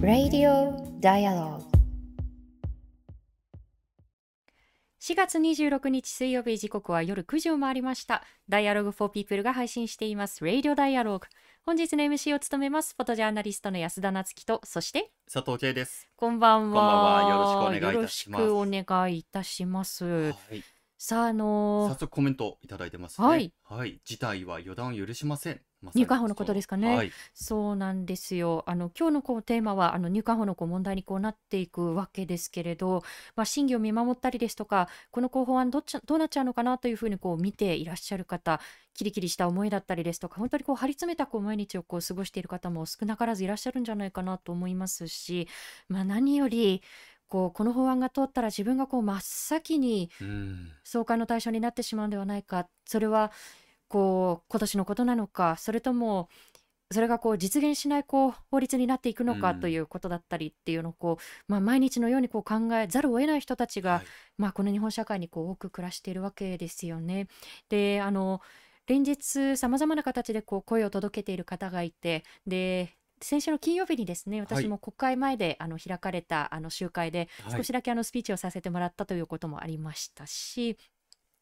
Radio Dialogue 4月26日水曜日時刻は夜9時を回りました。Dialogue for People が配信しています。Radio Dialogue。本日の MC を務めます。フォトジャーナリストの安田なつきと、そして、佐藤圭です。こんばんは。こんばんはよろしくお願いいたしますよろしくお願いいたします。はい。さあ、あの早速コメントいただいてますね。はい。はい。事態は予断を許しません。まさに入管法のことですかねはい。そうなんですよ。あの今日のこうテーマはあの入管法のこう問題にこうなっていくわけですけれど、まあ、審議を見守ったりですとかこの候補案どっちどうなっちゃうのかなというふうにこう見ていらっしゃる方キリキリした思いだったりですとか本当にこう張り詰めたこう毎日をこう過ごしている方も少なからずいらっしゃるんじゃないかなと思いますし、まあ、何よりこうこの法案が通ったら自分がこう真っ先にうん。送還の対象になってしまうんではないかそれはこう今年のことなのかそれともそれがこう実現しないこう法律になっていくのかうんということだったりっていうのをこう、まあ、毎日のようにこう考えざるを得ない人たちが、はいまあ、この日本社会にこう多く暮らしているわけですよね。であの連日さまざまな形でこう声を届けている方がいてで先週の金曜日にですね私も国会前であの開かれたあの集会ではい。少しだけあのスピーチをさせてもらったということもありましたし、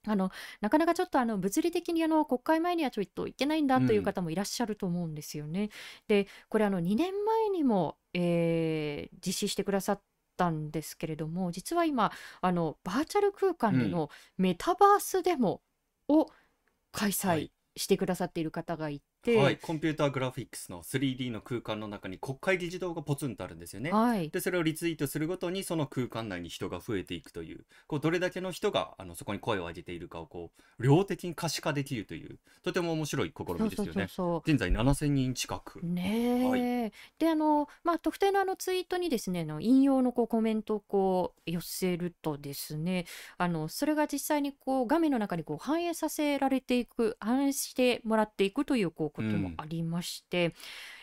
あのなかなかちょっとあの物理的にあの国会前にはちょっと行けないんだという方もいらっしゃると思うんですよね。でこれあの2年前にも、えー実施してくださったんですけれども実は今あのバーチャル空間でのメタバースデモを開は催い。してくださっている方がいて、はい。コンピューターグラフィックスの 3D の空間の中に国会議事堂がポツンとあるんですよね。はいでそれをリツイートするごとにその空間内に人が増えていくというこうどれだけの人があのそこに声を上げているかをこう量的に可視化できるというとても面白い試みですよね。現在7000人近く。ねえ、であのまあ特定のあのツイートにですねあの引用のこうコメントをこう寄せるとですねあのそれが実際にこう画面の中にこう反映させられていく反映してもらっていくというこうこともうんありまして、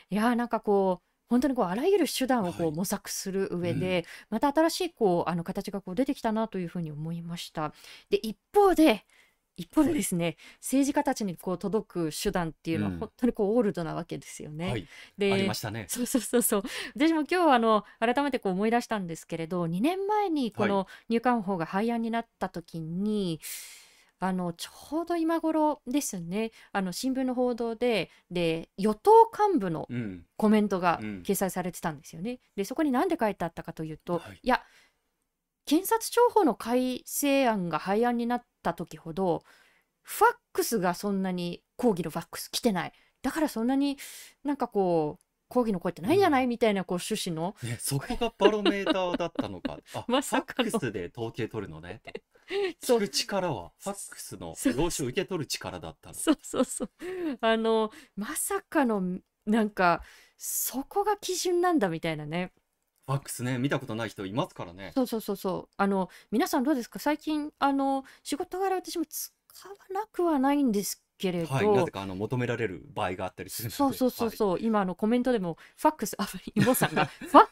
いやーなんかこう本当にこうあらゆる手段をこはいう模索する上で、また新しいこうあの形がこう出てきたなというふうに思いました。で一方で一方でですね、政治家たちにこう届く手段っていうのはうん本当にこうオールドなわけですよね。はい。でありましたね。そうそうそうそう私も今日あの改めてこう思い出したんですけれど2年前にこの入管法が廃案になった時に、あのちょうど今頃ですねあの新聞の報道でで与党幹部のうん。コメントがうん掲載されてたんですよね。でそこに何で書いてあったかというと、はいいや検察庁法の改正案が廃案になった時ほどファックスがそんなに抗議のファックス来てないだからそんなになんかこう抗議の声ってないんじゃない、みたいなこう趣旨の。ね、そこがバロメーターだったのか。あ、まさかの。ファックスで統計取るのね。聞く力はファックスの用紙を受け取る力だったの。そうそうそう。あのまさかのなんかそこが基準なんだみたいなね。ファックスね、見たことない人いますからね。そうそうそうそう。あの皆さんどうですか？最近あの仕事柄私も使わなくはないんですけれど、はい、なぜかあの求められる場合があったりする。そうそうそうう。そう、今あのコメントでもファックスあイモさんが ファ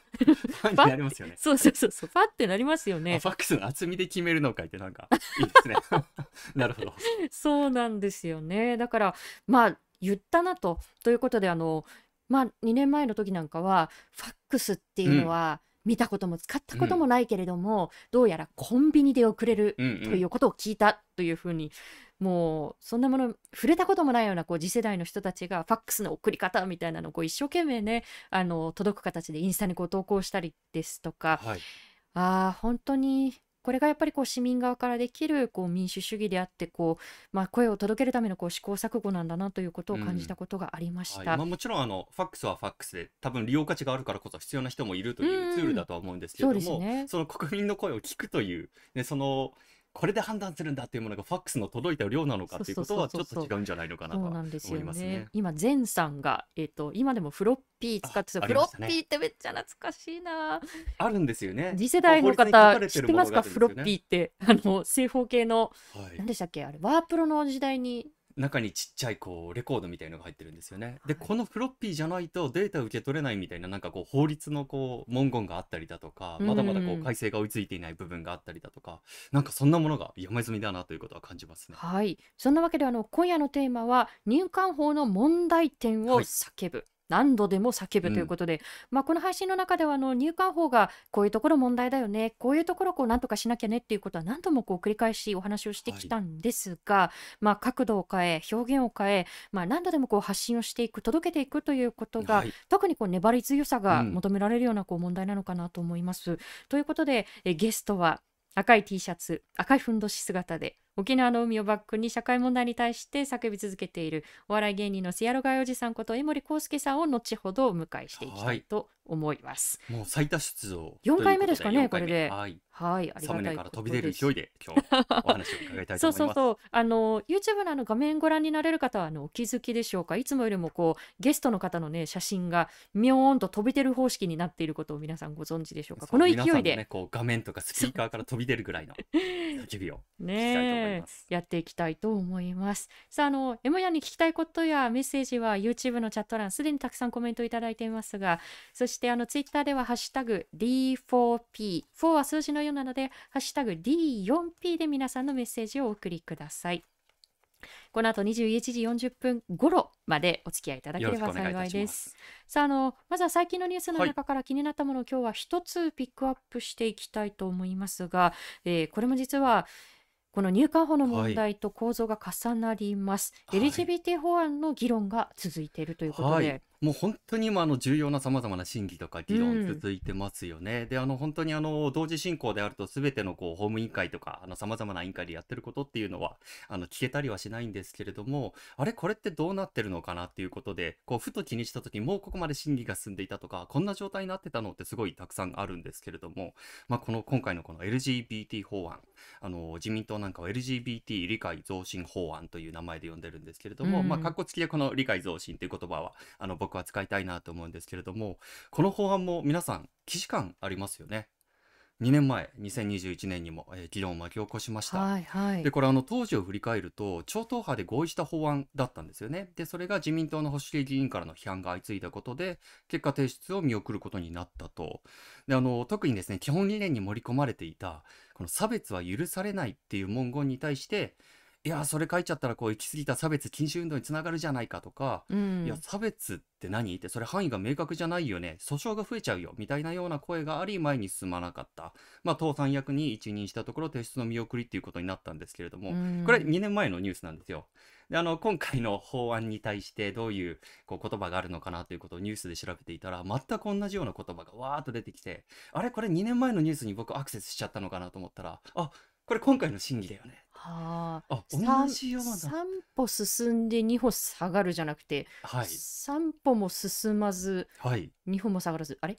はい、になりますよね。そうそうそうそうファってなりますよあねファックスの厚みで決めるのかいってなんかいいですね。なるほど。そうなんですよねだからまあ言ったなとということであのまあ2年前の時なんかはファックスっていうのは見たことも使ったこともないけれども、どうやらコンビニで送れる。ということを聞いたというふうに、もうそんなもの触れたこともないようなこう次世代の人たちがファックスの送り方みたいなのをこう一生懸命ねあの届く形でインスタにこう投稿したりですとかはい。あー本当にこれがやっぱりこう市民側からできるこう民主主義であってこう、まあ、声を届けるためのこう試行錯誤なんだなということを感じたことがありました。はい。まあ、もちろんあのファックスはファックスで多分利用価値があるからこそ必要な人もいるというツールだとは思うんですけれども、そうですね。その国民の声を聞くという、ね、そのこれで判断するんだっていうものがファックスの届いた量なのかということはちょっと違うんじゃないのかなとそうはなんですよ思いますねね。。今、前さんが、えっと、今でもフロッピー使ってたフロッピーってめっちゃ懐かしいな。あるんですよね。次世代の方、知ってますか？フロッピーって、あの、正方形の、はい何でしたっけ？あれ、ワープロの時代に中にちっちゃいこうレコードみたいのが入ってるんですよね。で、はいこのフロッピーじゃないとデータ受け取れないみたいななんかこう法律のこう文言があったりだとか、まだまだこううん改正が追いついていない部分があったりだとか、なんかそんなものが山積みだなということは感じますね。はい。そんなわけであの今夜のテーマは入管法の問題点をはい叫ぶ。何度でも叫ぶということで、まあ、この配信の中ではあの入管法がこういうところ問題だよねこういうところをこう何とかしなきゃねっていうことは何度もこう繰り返しお話をしてきたんですが、まあ、角度を変え表現を変え、まあ、何度でもこう発信をしていく届けていくということが、はい。特にこう粘り強さがうん。求められるようなこう問題なのかなと思います。ということでえゲストは赤い T シャツ赤いふんどし姿で沖縄の海をバックに社会問題に対して叫び続けているお笑い芸人のセアロガイおじさんこと江森康介さんを後ほどお迎えしていきたいと思います。もう最多出場四回目ですかねこれで。はい。はい、ありがたいことら飛び出る勢いで今日お話を伺いたいとそう思います。そうそうあの YouTube のあの画面ご覧になれる方はあのお気づきでしょうか？いつもよりもこうゲストの方のね写真がミョーンと飛び出る方式になっていることを皆さんご存知でしょうか？この勢皆さんいでね、こう画面とかスピーカーから飛び出るぐらいの叫びを ねやっていきたいと思います。さあ、あの、エモヤに聞きたいことやメッセージは YouTube のチャット欄、すでにたくさんコメントいただいていますが、そしてあの、Twitter ではハッシュタグ D4P、4は数字の4なので、ハッシュタグ D4P で皆さんのメッセージをお送りください。この後21時40分頃までお付き合いいただければ幸いで。すす。さあ、あの、まずは最近のニュースのはい中から気になったものを今日は一つピックアップしていきたいと思いますが、えーこれも実はこの入管法の問題と構造が重なります。はい。LGBT 法案の議論が続いているということで、はい、もう本当に今あの重要なさまざまな審議とか議うん論続いてますよね。であの本当にあの同時進行であると全てのこう法務委員会とかさまざまな委員会でやってることっていうのはあの聞けたりはしないんですけれどもあれこれってどうなってるのかなっていうことでこうふと気にした時もうここまで審議が進んでいたとかこんな状態になってたのってすごいたくさんあるんですけれども、まあ、この今回のこの LGBT 法案あの自民党なんかは LGBT 理解増進法案という名前で呼んでるんですけれども、うんまあ括弧付きでこの理解増進という言葉はあの僕は使いたいなと思うんですけれどもこの法案も皆さん既視感ありますよね。2年前2021年にも、えー議論を巻き起こしました、はいはい。でこれあの当時を振り返ると超党派で合意した法案だったんですよね。でそれが自民党の保守系議員からの批判が相次いだことで結果提出を見送ることになったと。であの特にですね基本理念に盛り込まれていたこの差別は許されないっていう文言に対していやそれ書いちゃったらこう行き過ぎた差別禁止運動につながるじゃないかとかうん。いや差別って何？ってそれ範囲が明確じゃないよね。訴訟が増えちゃうよみたいなような声があり前に進まなかった。まあ党三役に一任したところ提出の見送りっていうことになったんですけれども、うん。これ2年前のニュースなんですよ。であの今回の法案に対してどういうこう言葉があるのかなということをニュースで調べていたら全く同じような言葉がわーっと出てきてあれ？これ2年前のニュースに僕アクセスしちゃったのかなと思ったらあこれ今回の審議だよね。はああ同じような。3歩進んで2歩下がるじゃなくて、はい3歩も進まずはい2歩も下がらずあれ？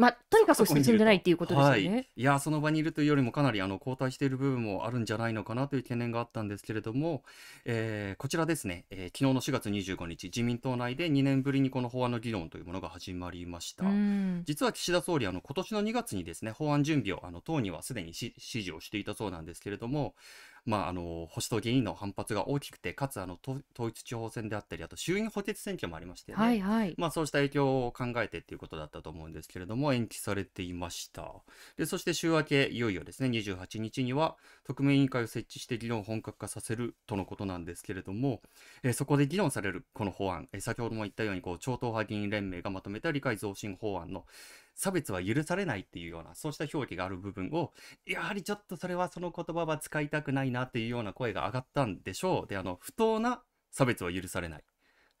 まあとにかく進んでないっていうことですよね。はい、いやその場にいるというよりもかなりあの後退している部分もあるんじゃないのかなという懸念があったんですけれども、えーこちらですね、えー昨日の4月25日自民党内で2年ぶりにこの法案の議論というものが始まりました。うん実は岸田総理あの今年の2月にですね法案準備をあの党にはすでにし指示をしていたそうなんですけれども、まあ、あの保守党議員の反発が大きくてかつあの統統一地方選であったりあと衆院補欠選挙もありましてね、はいはい。まあそうした影響を考えてっていうことだったと思うんですけれども延期されていましたでそして週明けいよいよですね28日には特命委員会を設置して議論を本格化させるとのことなんですけれども、えーそこで議論されるこの法案、えー先ほども言ったようにこう超党派議員連盟がまとめた理解増進法案の差別は許されないっていうようなそうした表記がある部分をやはりちょっとそれはその言葉は使いたくないなっていうような声が上がったんでしょう。であの不当な差別は許されない。っ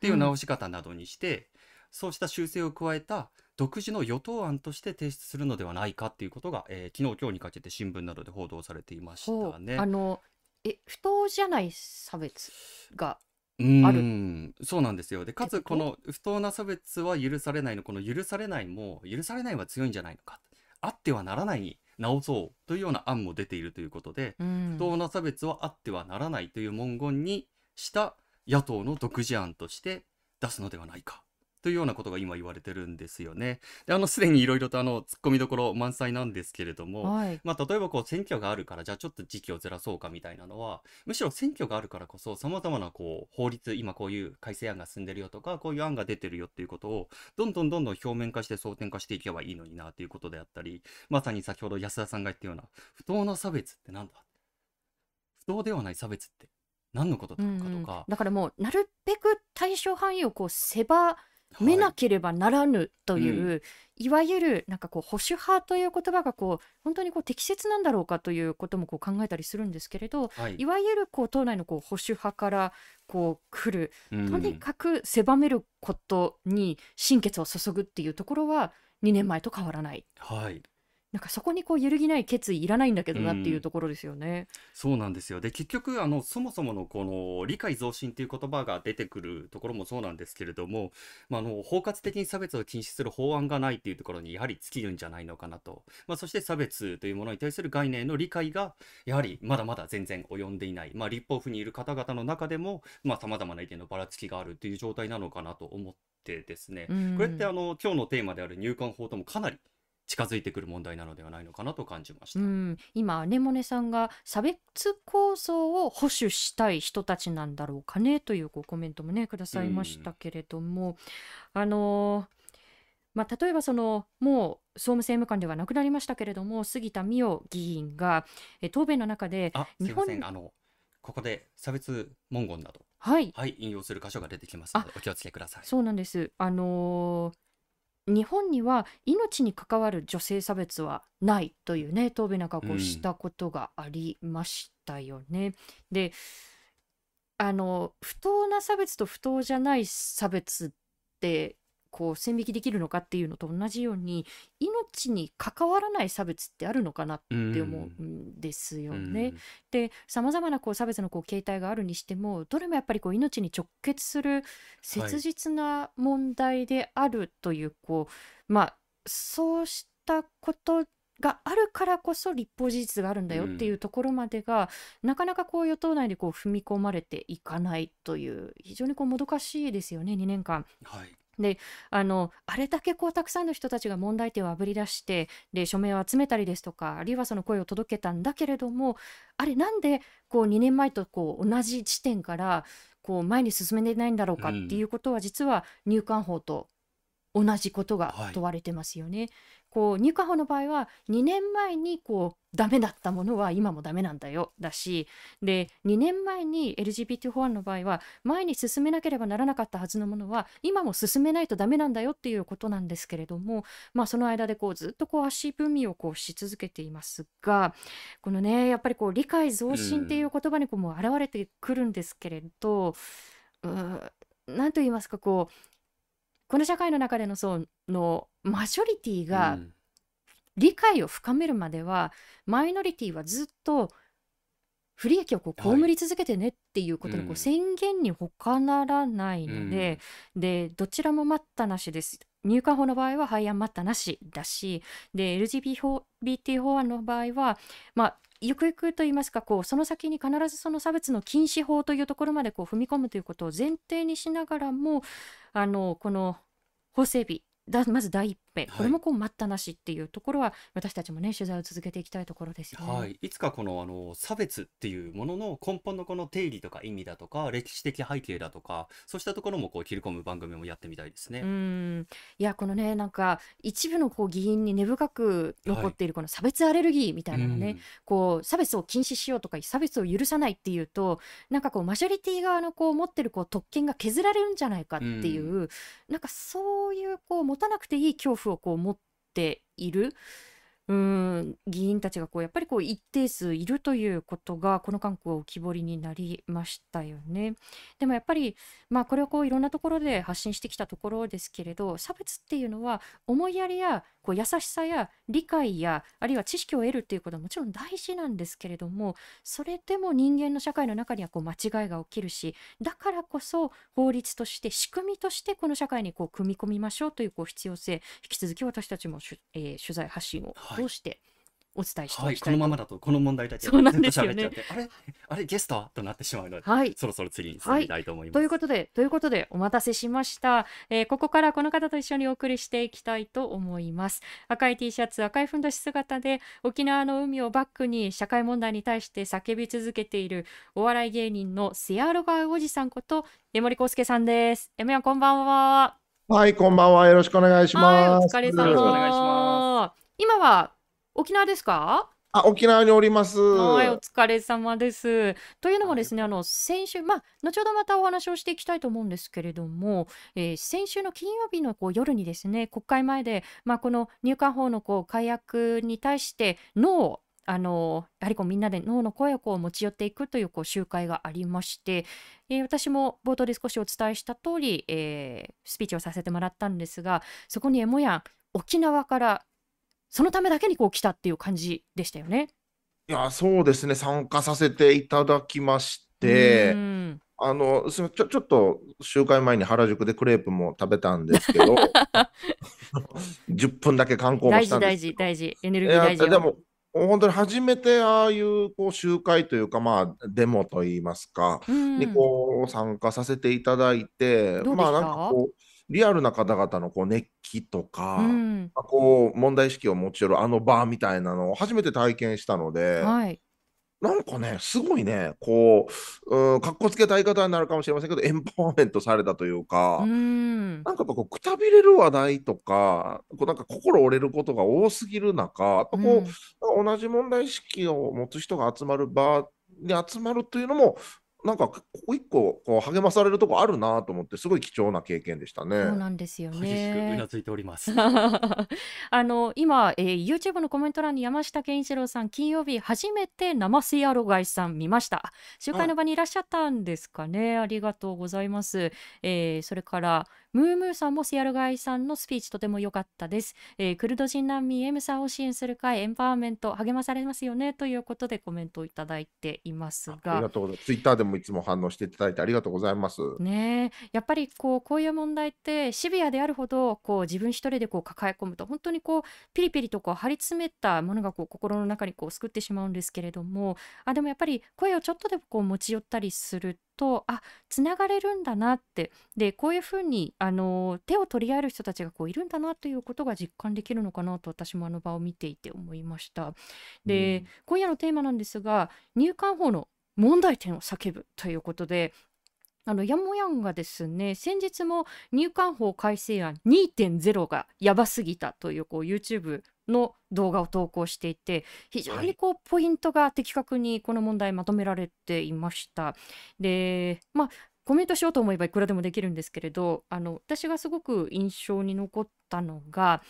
ていう直し方などにして、そうした修正を加えた独自の与党案として提出するのではないかっていうことが、えー昨日今日にかけて新聞などで報道されていましたね。あのえ不当じゃない差別がうある。そうなんですよ。でかつことの不当な差別は許されないのこの許されないも許されないは強いんじゃないのか。あってはならないに直そうというような案も出ているということで、うん。不当な差別はあってはならないという文言にした野党の独自案として出すのではないかというようなことが今言われてるんですよね。で、あの、すでにいろいろとあの、突っ込みどころ満載なんですけれども、はい。まあ、例えばこう選挙があるからじゃあちょっと時期をずらそうかみたいなのはむしろ選挙があるからこそさまざまなこう法律今こういう改正案が進んでるよとかこういう案が出てるよっていうことをどんどんどんどん表面化して争点化していけばいいのになということであったりまさに先ほど安田さんが言ったような不当な差別ってなんだ？不当ではない差別って何のことだうんうんろうかとか、だからもうなるべく対象範囲をこう狭めはないければならぬという、い、わゆるなんかこう保守派という言葉がこう本当にこう適切なんだろうかということもこう考えたりするんですけれどはい。いわゆるこう党内のこう保守派からこう来るうん。とにかく狭めることに心血を注ぐっていうところは2年前と変わらない。はいなんかそこにこう揺るぎない決意いらないんだけどなっていうところですよね。そうなんですよ。で、結局、あの、そもそものこの理解増進っていう言葉が出てくるところもそうなんですけれども、まあ、あの、包括的に差別を禁止する法案がないっていうところにやはり尽きるんじゃないのかなと。まあ、そして差別というものに対する概念の理解が、やはりまだまだ全然及んでいない。まあ、立法府にいる方々の中でも、まあ、様々な意見のばらつきがあるという状態なのかなと思ってですね。うんこれってあの、今日のテーマである入管法ともかなり近づいてくる問題なのではないのかなと感じました。うん、今アネモネさんが差別構造を保守したい人たちなんだろうかねというこうコメントもねくださいましたけれども、あのーまあ、例えばそのもう総務政務官ではなくなりましたけれども杉田水脈議員がえ答弁の中であ、す日本いません。あの、ここで差別文言など、はいはい、引用する箇所が出てきますので、お気をつけください。そうなんです。あのー日本には命に関わる女性差別はないというね答弁なんかをこううんしたことがありましたよね。であの不当な差別と不当じゃない差別ってこう線引きできるのかっていうのと同じように命に関わらない差別ってあるのかなっうんて思うんですようんね。でさまざまなこう差別のこう形態があるにしてもどれもやっぱりこう命に直結する切実な問題であるという,、こうまあそうしたことがあるからこそ立法事実があるんだよっていうところまでが、なかなかこう与党内でこう踏み込まれていかないという非常にこうもどかしいですよね2年間。はい。あのあれだけこうたくさんの人たちが問題点をあぶり出してで署名を集めたりですとかあるいはその声を届けたんだけれどもあれなんでこう2年前とこう同じ地点からこう前に進めてないんだろうかっていうことは実は入管法と同じことがはい問われてますよね。こう入管法の場合は2年前にこうダメだったものは今もダメなんだよだしで2年前に LGBT 法案の場合は前に進めなければならなかったはずのものは今も進めないとダメなんだよっていうことなんですけれども、まあ、その間でこうずっとこう足踏みをこうし続けていますがこのねやっぱりこう理解増進っていう言葉にこうもう現れてくるんですけれど、うーん、なんと言いますかこうこの社会の中でのそのマジョリティがうん。理解を深めるまではマイノリティはずっと不利益をこうはい被り続けてねっていうことのこうん。う宣言に他ならないので、でどちらも待ったなしです。入管法の場合は廃案待ったなしだしで LGBT 法案の場合はまあゆくゆくと言いますかこうその先に必ずその差別の禁止法というところまでこう踏み込むということを前提にしながらもあのこの法整備だまず第一編、はい。これもこう待ったなしっていうところは私たちもね取材を続けていきたいところですよね。はい、いつかこのあの差別っていうものの根本のこの定義とか意味だとか歴史的背景だとかそうしたところもこう切り込む番組もやってみたいですね。うん。いやこのねなんか一部のこう議員に根深く残っているこの差別アレルギーみたいなのね、こう差別を禁止しようとか差別を許さないっていうとなんかこうマジョリティ側のこう持ってるこう特権が削られるんじゃないかっていう、なんかそういうこう持たなくていい恐怖をこう持っている。うん議員たちがこうやっぱりこう一定数いるということがこの韓国は浮き彫りになりましたよね。でもやっぱりまあこれをこういろんなところで発信してきたところですけれど差別っていうのは思いやりやこう優しさや理解やあるいは知識を得るっていうことはもちろん大事なんですけれどもそれでも人間の社会の中にはこう間違いが起きるしだからこそ法律として仕組みとしてこの社会にこう組み込みましょうというこう必要性引き続き私たちも、えー取材発信を通してお伝えしてはい、いきたいとこのままだとこの問題だけそうなんずっとですよね喋っちゃって、あれ？あれ？ゲスト？はとなってしまうので、はいそろそろ次に進みたいと思います。ということで、ということで、お待たせしました。えーここからこの方と一緒にお送りしていきたいと思います。赤い T シャツ、赤いふんどし姿で、沖縄の海をバックに社会問題に対して叫び続けているお笑い芸人のセアロガイおじさんこと、江森康介さんです。江森さん、こんばんは。はい、こんばんは。よろしくお願いしはい、おます。疲れ様。よろしくお願いしま今は沖縄ですか？あ、沖縄におります。はい、お疲れ様です。というのもですね、あの先週、まあ、後ほどまたお話をしていきたいと思うんですけれども、えー先週の金曜日のこう夜にですね、国会前で、まあ、この入管法のこう改悪に対して、ノあのやはりこうみんなでノーの声をこう持ち寄っていくというこう集会がありまして、えー私も冒頭で少しお伝えした通り、えースピーチをさせてもらったんですが、そこにエモヤン、沖縄からそのためだけにこう来たっていう感じでしたよね。いや、そうですね。参加させていただきましうて、ん。あの、すみません。ちょ、ちょっと集会前に原宿でクレープも食べたんですけど、10分だけ観光も大事大したんです事大事エネルギー大事よ。でも、本当に初めてああいうこう集会というか、まあ、デモといいますか、うん。にこう参加させていただいて、どうでした？まあなんかこう、リアルな方々のこう熱気とか、うん。まあこう問題意識を持ち寄るあの場みたいなのを初めて体験したので、はい。なんかね、すごいね、こう、うん、かっこつけた言い方になるかもしれませんけど、エンパワーメントされたというか、うん。なんかこうくたびれる話題とか、こうなんか心折れることが多すぎる中、こう、うん。同じ問題意識を持つ人が集まる場に集まるというのも、なんかここ一個こう励まされるとこあるなと思って、すごい貴重な経験でしたね。そうなんですよ激しくうねな。ずいております。あの今、えー YouTube のコメント欄に山下健一郎さん金曜日初めて生セアロガイさん見ましたあ集会の場にいらっしゃったんですかねありがとうございます、えーそれからムームーさんもセアロガイさんのスピーチとても良かったです、えークルド人難民 M さんを支援する会エンパワーメント励まされますよねということでコメントをいただいていますありががとうございます。ツイッターでもいつも反応していただいてありがとうございます。ねえやっぱりこうこういう問題ってシビアであるほどこう自分一人でこう抱え込むと本当にこうピリピリとこう張り詰めたものがこう心の中にこう救ってしまうんですけれどもあでもやっぱり声をちょっとでもこう持ち寄ったりするとあつながれるんだなってでこういうふうにあの手を取り合える人たちがこういるんだなということが実感できるのかなと私もあの場を見ていて思いました。で、うん今夜のテーマなんですが入管法の問題点を叫ぶということであのヤンモヤンがですね先日も入管法改正案2.0がやばすぎたというこう YouTube の動画を投稿していて非常にこうポイントが的確にこの問題まとめられていました。でまあコメントしようと思えばいくらでもできるんですけれどあの私がすごく印象に残ったのが、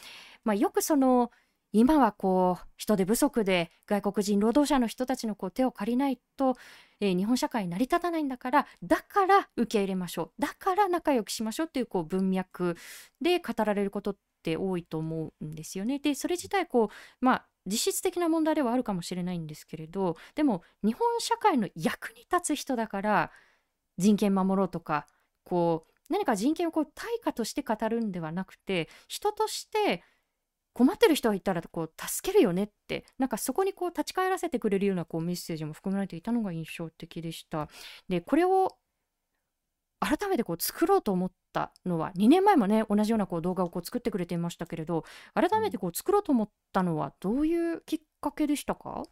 まあ、よくその今はこう人手不足で外国人労働者の人たちのこう手を借りないと、えー日本社会成り立たないんだからだから受け入れましょうだから仲良くしましょうっていうこう文脈で語られることっって多いと思うんですよね。でそれ自体こうまあ実質的な問題ではあるかもしれないんですけれどでも日本社会の役に立つ人だから人権守ろうとかこう何か人権をこう対価として語るんではなくて人として困ってる人がいたらこう助けるよねってなんかそこにこう立ち返らせてくれるようなこうメッセージも含まれていたのが印象的でした。でこれを改めてこう作ろうと思ったのは2年前もね同じようなこう動画をこう作ってくれていましたけれど改めてこう作ろうと思ったのはどういうきっかけでしたか？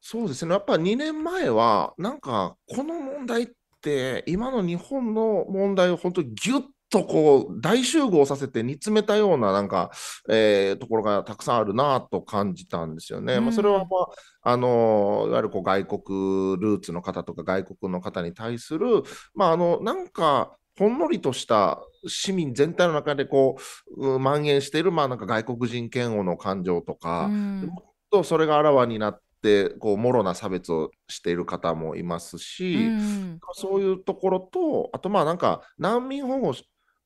そうですね。やっぱ2年前は、なんか、この問題って、今の日本の問題を本当にギュッとこう、大集合させて煮詰めたような、なんか、えーところがたくさんあるなと感じたんですよね。まあ、それは、まあ、あの、いわゆるこう外国ルーツの方とか外国の方に対する、まあ、あの、なんか、ほんのりとした市民全体の中でこう、う蔓延している、まあ、なんか外国人嫌悪の感情とか、うん。もっとそれがあらわになって、こう、もろな差別をしている方もいますし、うん。そういうところと、あとまあなんか難民保護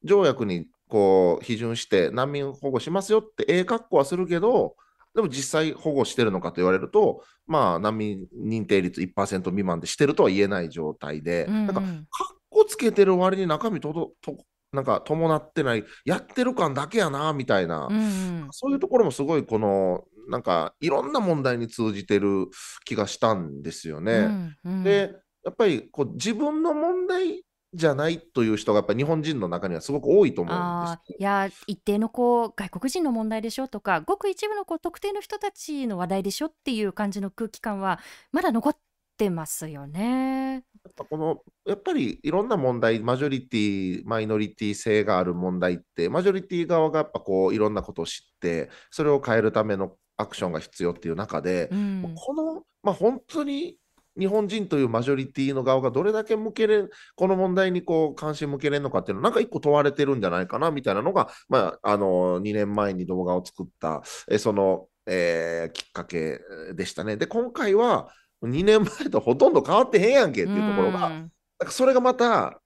条約にこう批准して難民保護しますよってええ格好はするけど、でも実際保護してるのかと言われると、まあ難民認定率1%未満でしてるとは言えない状態で、うんなんかかっこつけてる割に中身とどとなんか伴ってない、やってる感だけやなみたいな。うんうんそういうところもすごいこのなんかいろんな問題に通じてる気がしたんですよね。うんうんで、やっぱりこう自分の問題じゃないという人がやっぱり日本人の中にはすごく多いと思うんあですーいや一定のこう外国人の問題でしょとかごく一部のこう特定の人たちの話題でしょっていう感じの空気感はまだ残ってますよね。やっぱこのやっぱりいろんな問題、マジョリティ、マイノリティ性がある問題って、マジョリティ側がやっぱこういろんなことを知って、それを変えるためのアクションが必要っていう中で、うんこの、まあ、本当に日本人というマジョリティの側がどれだけ向けれこの問題にこう関心向けれるのかっていうのなんか一個問われてるんじゃないかなみたいなのが、まあ、あの2年前に動画を作ったえその、えーきっかけでしたね。で今回は2年前とほとんど変わってへんやんけっていうところが、うん。なんかそれがまた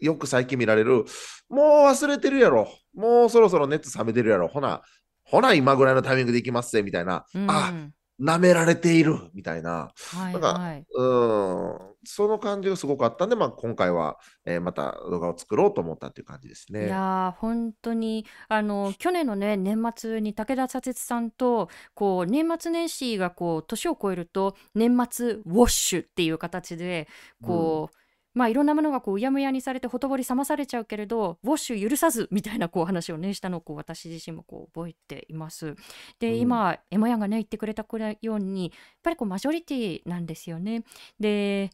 よく最近見られる、もう忘れてるやろ、もうそろそろ熱冷めてるやろ、ほな、ほな今ぐらいのタイミングで行きますぜみたいな、うん。あ舐められているみたいな、はいなんかはい。うん、その感じがすごくあったんで、まあ、今回は、えーまた動画を作ろうと思ったっていう感じですいね。やー本当にあの去年のね年末に武田砂鉄さんとこう年末年始がこう年を超えると年末ウォッシュっていう形でこう、まあいろんなものがこううやむやにされてほとぼり冷まされちゃうけれどウォッシュ許さずみたいなこう話をねしたのをこう私自身もこう覚えています。で、うん今エモヤンがね言ってくれたようにやっぱりこうマジョリティなんですよね。で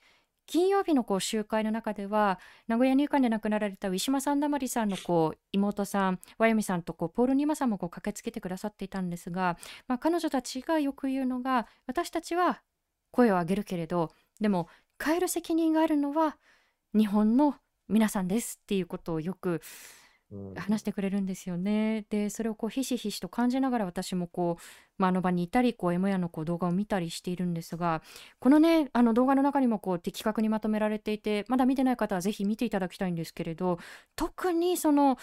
金曜日のこう集会の中では名古屋入管で亡くなられたウィシュマ・サンダマリさんのこう妹さんワヨミさんとこうポール・ニマさんもこう駆けつけてくださっていたんですが、まあ、彼女たちがよく言うのが私たちは声を上げるけれどでも変える責任があるのは日本の皆さんですっていうことをよくうん話してくれるんですよね。でそれをこうひしひしと感じながら私もこう、まあ、あの場にいたりこう M やのこう動画を見たりしているんですがこのねあの動画の中にもこう的確にまとめられていてまだ見てない方はぜひ見ていただきたいんですけれど特にその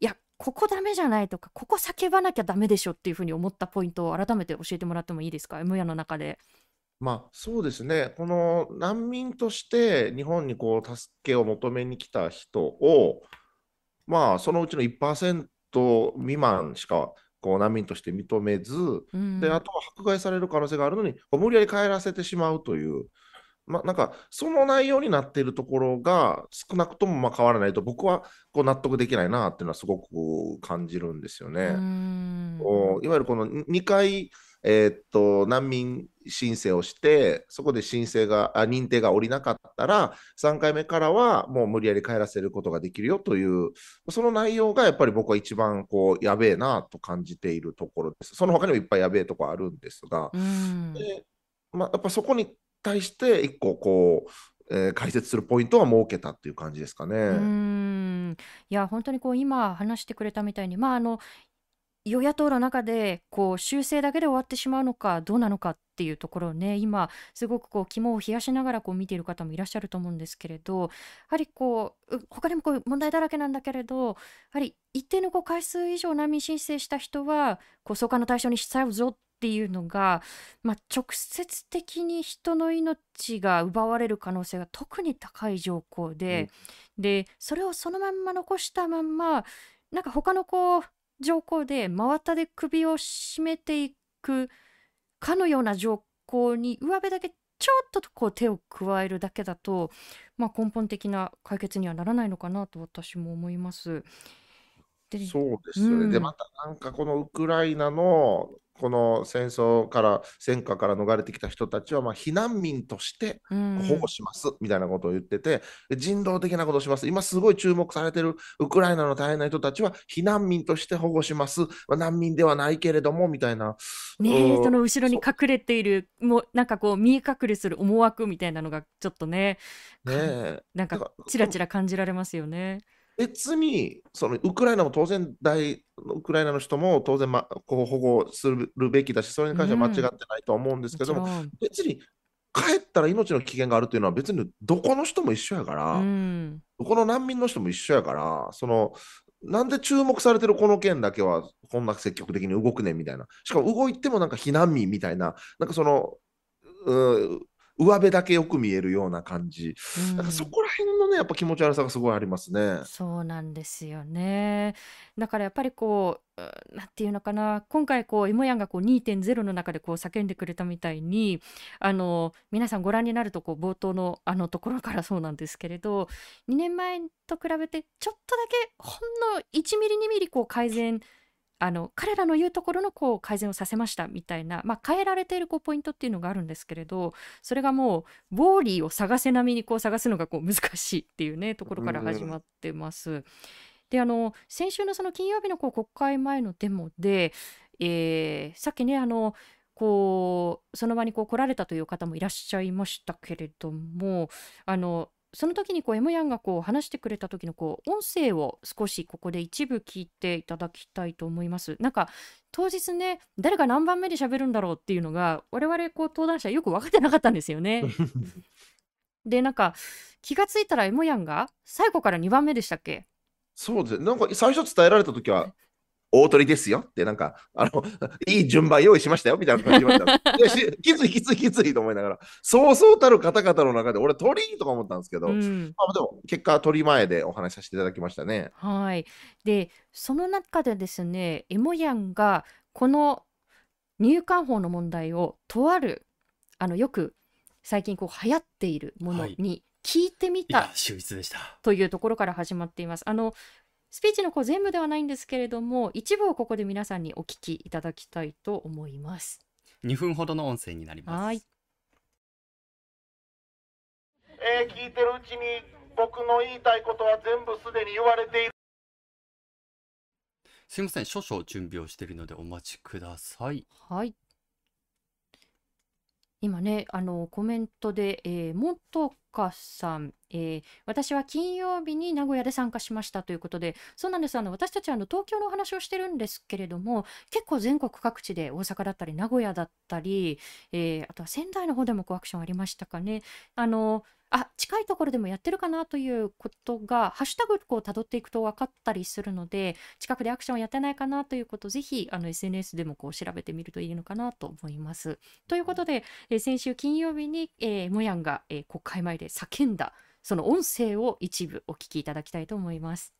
いやここダメじゃないとかここ叫ばなきゃダメでしょっていうふうに思ったポイントを改めて教えてもらってもいいですか？M やの中で。まあそうですね、この難民として日本にこう助けを求めに来た人を、まあそのうちの1%未満しかこう難民として認めず、うん。であとは迫害される可能性があるのに、無理やり帰らせてしまうという、まあ、なんかその内容になっているところが少なくともまあ変わらないと、僕はこう納得できないなっていうのはすごく感じるんですよね。いわゆるこの2回、えーっと難民申請をして、そこで申請があ認定が下りなかったら、3回目からはもう無理やり帰らせることができるよという、その内容がやっぱり僕は一番こうやべえなと感じているところです。その他にもいっぱいやべえところあるんですが、うんでまあ、やっぱそこに対して一個こう、えー解説するポイントは設けたっていう感じですかね。うーんいや本当にこう今話してくれたみたいにまああの与野党の中でこう修正だけで終わってしまうのかどうなのかっていうところをね今すごくこう肝を冷やしながらこう見ている方もいらっしゃると思うんですけれどやはりこうう他にもこう問題だらけなんだけれどやはり一定のこう回数以上難民申請した人はこう送還の対象にしちゃうぞっていうのが、まあ、直接的に人の命が奪われる可能性が特に高い条項で、でそれをそのまんま残したまんまなんか他のこう条項で真綿で首を絞めていくかのような条項に上辺だけちょっとこう手を加えるだけだと、まあ、根本的な解決にはならないのかなと私も思います。でそうですよね。で、うんまたなんかこのウクライナのこの戦争から、戦火から逃れてきた人たちは、まあ、避難民としてうん保護しますみたいなことを言ってて、で人道的なことをします。今すごい注目されてるウクライナの大変な人たちは避難民として保護します。まあ、難民ではないけれども、みたいな。ねその後ろに隠れているもうなんかこう見え隠れする思惑みたいなのがちょっとねねえ。なんかちらちら感じられますよね。別にそのウクライナも当然大ウクライナの人も当然、ま、こう保護するべきだしそれに関しては間違ってないとは思うんですけども、もちろん。別に帰ったら命の危険があるというのは別にどこの人も一緒やから、うん。どこの難民の人も一緒やからそのなんで注目されてるこの件だけはこんな積極的に動くねんみたいな。しかも動いてもなんか避難民みたいななんかそのう上辺だけよく見えるような感じ、うん。なんかそこら辺のね、やっぱ気持ち悪さがすごいありますね。そうなんですよね。だからやっぱりこう、うなんていうのかな、今回こう、エモヤンがこう2.0の中でこう叫んでくれたみたいに、あの、皆さんご覧になるとこう冒頭のあのところからそうなんですけれど、2年前と比べてちょっとだけほんの1ミリ2ミリこう改善あの彼らの言うところのこう改善をさせましたみたいな、まあ、変えられているこうポイントっていうのがあるんですけれどそれがもうボーリーを探せ並みにこう探すのがこう難しいっていうねところから始まってます。であの先週のその金曜日のこう国会前のデモで、えーさっきねあのこうその場にこう来られたという方もいらっしゃいましたけれどもあのその時にこう M ヤンがこう話してくれた時のこう音声を少しここで一部聞いていただきたいと思います。なんか当日ね誰が何番目で喋るんだろうっていうのが我々こう登壇者よく分かってなかったんですよね。でなんか気がついたら M ヤンが最後から2番目でしたっけ？そうです。なんか最初伝えられたときは、大鳥ですよって、なんか、あの、いい順番用意しましたよみたいな感じで言われた。いやしきついきついきついと思いながら、そうそうたる方々の中で、俺鳥とか思ったんですけど、まうんあでも結果鳥前でお話しさせていただきましたね。はい。で、その中でですね、エモヤンがこの入管法の問題をとあるあのよく最近こう流行っているものはいに聞いてみいたや、秀逸でした。というところから始まっています。あのスピーチのこう全部ではないんですけれども、一部をここで皆さんにお聞きいただきたいと思います。2分ほどの音声になります。はい。えー聞いてるうちに僕の言いたいことは全部すでに言われているすいません、少々準備をしているのでお待ちください。はい。今ね、あのコメントで、えー、もとかさん、えー私は金曜日に名古屋で参加しましたということで、そうなんです。あの私たちはあの東京のお話をしてるんですけれども、結構全国各地で大阪だったり名古屋だったり、えーあとは仙台の方でもこうアクションありましたかね。あのあ近いところでもやってるかなということがハッシュタグこう辿っていくと分かったりするので近くでアクションやってないかなということをぜひあの SNS でもこう調べてみるといいのかなと思います。ということで、えー先週金曜日に、えー、モヤンが、えー国会前叫んだその音声を一部お聞きいただきたいと思います。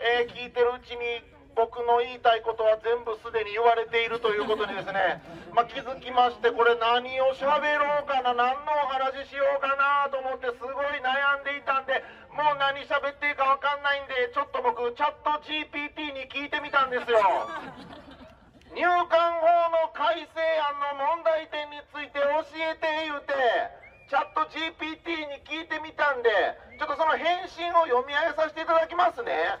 えー聞いてるうちに僕の言いたいことは全部すでに言われているということにですね、まあ、気づきましてこれ何を喋ろうかな何のお話ししようかなと思ってすごい悩んでいたんでもう何喋っていいか分かんないんでちょっと僕チャット GPT に聞いてみたんですよ 入管法の改正案の問題点について教えて言うてチャット GPT に聞いてみたんでちょっとその返信を読み上げさせていただきますね。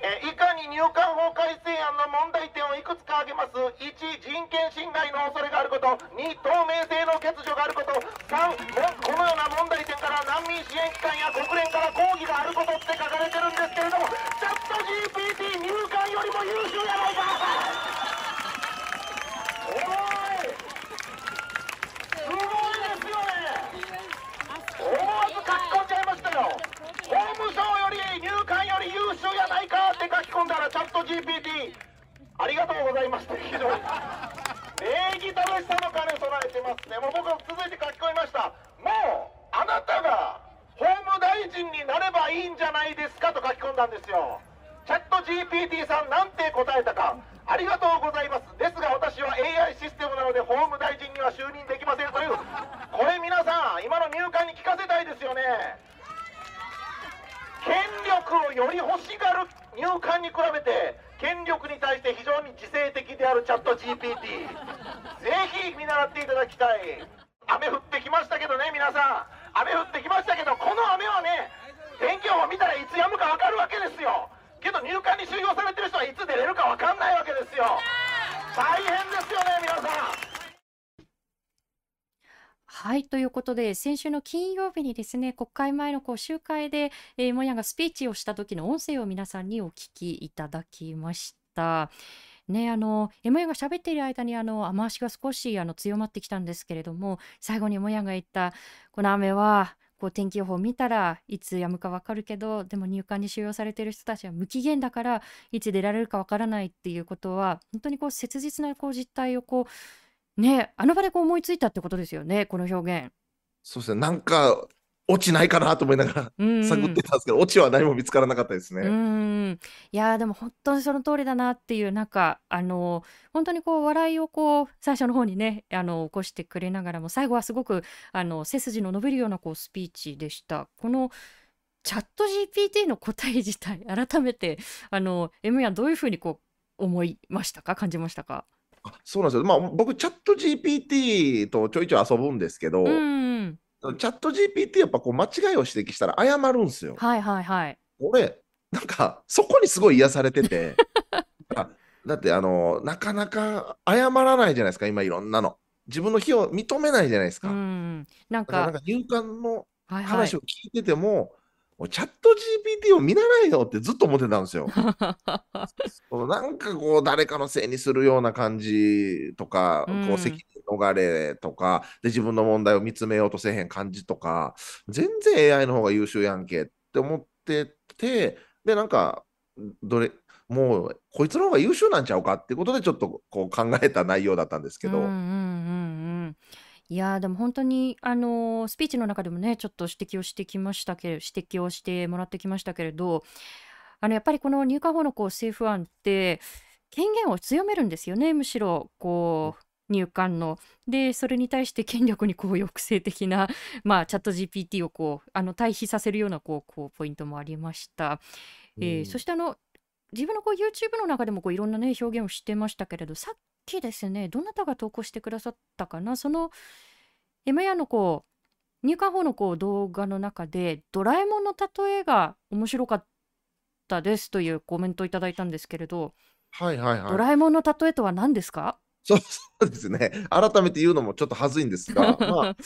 えいかに入管法改正案の問題点をいくつか挙げます。1人権侵害の恐れがあること。2透明性の欠如があること。3このような問題点から難民支援機関や国連から抗議があることって書かれてるんですけれどもチャット GPT 入管よりも優秀やないかおいすごいですよね思わず書き込んじゃいましたよ。法務省より入管より優秀やないかって書き込んだらチャット GPT ありがとうございますって非常に礼儀正しさの兼ね備えてますね。もう僕は続いて書き込みました。もうあなたが法務大臣になればいいんじゃないですかと書き込んだんですよ。チャット GPT さんなんて答えたか。ありがとうございます。ですが私は AI システムなので法務大臣には就任できませんという。これ皆さん今の入管に聞かせたいですよね。権力をより欲しがる入管に比べて権力に対して非常に自制的であるチャット GPT ぜひ見習っていただきたい。雨降ってきましたけどね皆さん。雨降ってきましたけどこの雨はね天気予報見たらいつ止むか分かるわけですよ。けど入管に収容されてる人はいつ出れるか分かんないわけですよ。大変ですよね皆さん。はいということで先週の金曜日にですね国会前のこう集会で、えー、モヤンがスピーチをした時の音声を皆さんにお聞きいただきました。ねあのエモヤンが喋っている間にあの雨足が少しあの強まってきたんですけれども最後にエモヤンが言ったこの雨はこう天気予報見たらいつ止むか分かるけどでも入管に収容されている人たちは無期限だからいつ出られるか分からないっていうことは本当にこう切実なこう実態をこうねあの場でこう思いついたってことですよねこの表現。そうですね、なんか落ちないかなと思いながらうん探ってたんですけど、落ちは何も見つからなかったですうね。ん、いやーでも本当にその通りだなっていうなんかあの本当にこう笑いをこう最初の方にねあの起こしてくれながらも最後はすごくあの背筋の伸びるようなこうスピーチでした。このチャット GPT の答え自体改めてあの M やんどういうふうにこう思いましたか？感じましたか？あそうなんですよ。まあ、僕、チャット GPT とちょいちょい遊ぶんですけど、うんチャット GPT やっぱこう間違いを指摘したら謝るんですよ。はいはいはい。俺、なんか、そこにすごい癒されてて、あだって、あの、なかなか謝らないじゃないですか、今いろんなの。自分の非を認めないじゃないですうか。んなんかんか入管のはいはい話を聞いてても、もうチャット GPT を見習えよってずっと思ってたんですよ。なんかこう誰かのせいにするような感じとか、うん。こう責任逃れとかで自分の問題を見つめようとせえへん感じとか全然 AI の方が優秀やんけって思っててでなんかどれもうこいつの方が優秀なんちゃうかってことでちょっとこう考えた内容だったんですけど、うんうんいやーでも本当にあのースピーチの中でもねちょっと指摘をしてきましたけれ指摘をしてもらってきましたけれどあのやっぱりこの入管法のこう政府案って権限を強めるんですよねむしろこう入管の。でそれに対して権力にこう抑制的な、まあ、チャット GPT をこうあの対比させるようなこうこうポイントもありました。えーうんそしてあの自分のこう YouTube の中でもこういろんなね表現をしてましたけれどさっきですね。どなたが投稿してくださったかな？その M ヤのこう入管法のこう動画の中でドラえもんの例えが面白かったですというコメントをいただいたんですけれど、はいはいはい。ドラえもんの例えとは何ですか？そうそうですね。改めて言うのもちょっと恥ずいんですが、まあ、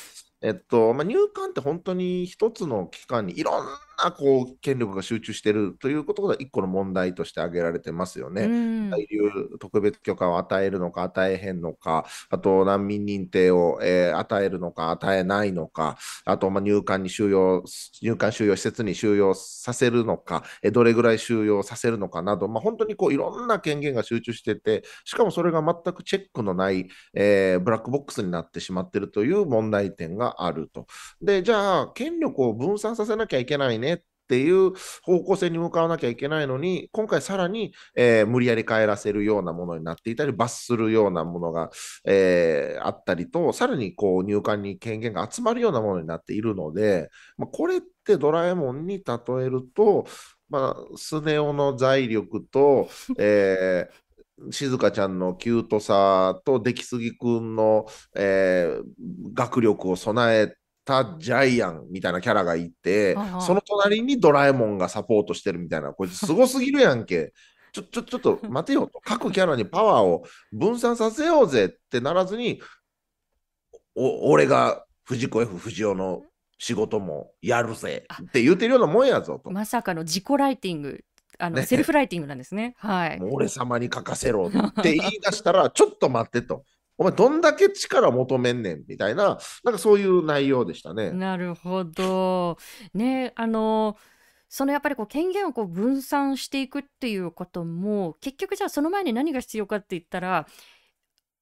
えっと、まあ、入管って本当に一つの機関にいろんなこう権力が集中してるということが一個の問題として挙げられてますようね。ん在留特別許可を与えるのか与えへんのか、あと難民認定を、えー与えるのか与えないのか、あとまあ入管に収容、入管収容施設に収容させるのか、えーどれぐらい収容させるのかなど、まあ、本当にこういろんな権限が集中してて、しかもそれが全くチェックのない、えーブラックボックスになってしまっているという問題点があると。で、じゃあ、権力を分散させなきゃいけないねっていう方向性に向かわなきゃいけないのに、今回さらに、えー無理やり帰らせるようなものになっていたり、罰するようなものが、えーあったりと、さらにこう入管に権限が集まるようなものになっているので、まあ、これってドラえもんに例えると、まあ、スネ夫の財力と、えー静香ちゃんのキュートさと出来すぎくんの、えー学力を備えたジャイアンみたいなキャラがいてはいはい、その隣にドラえもんがサポートしてるみたいな、これすごすぎるやんけ。ちょ、ちょ、ちょっと待てよと。各キャラにパワーを分散させようぜってならずに、お、俺が藤子 F 不二雄の仕事もやるぜって言ってるようなもんやぞと。まさかの自己ライティングあの、ねセルフライティングなんですね。はい。俺様に書かせろって言い出したら、ちょっと待ってと。お前どんだけ力求めんねんみたいな、なんかそういう内容でしたね。なるほど。ね、あの、そのやっぱりこう権限をこう分散していくっていうことも、結局じゃあその前に何が必要かって言ったら、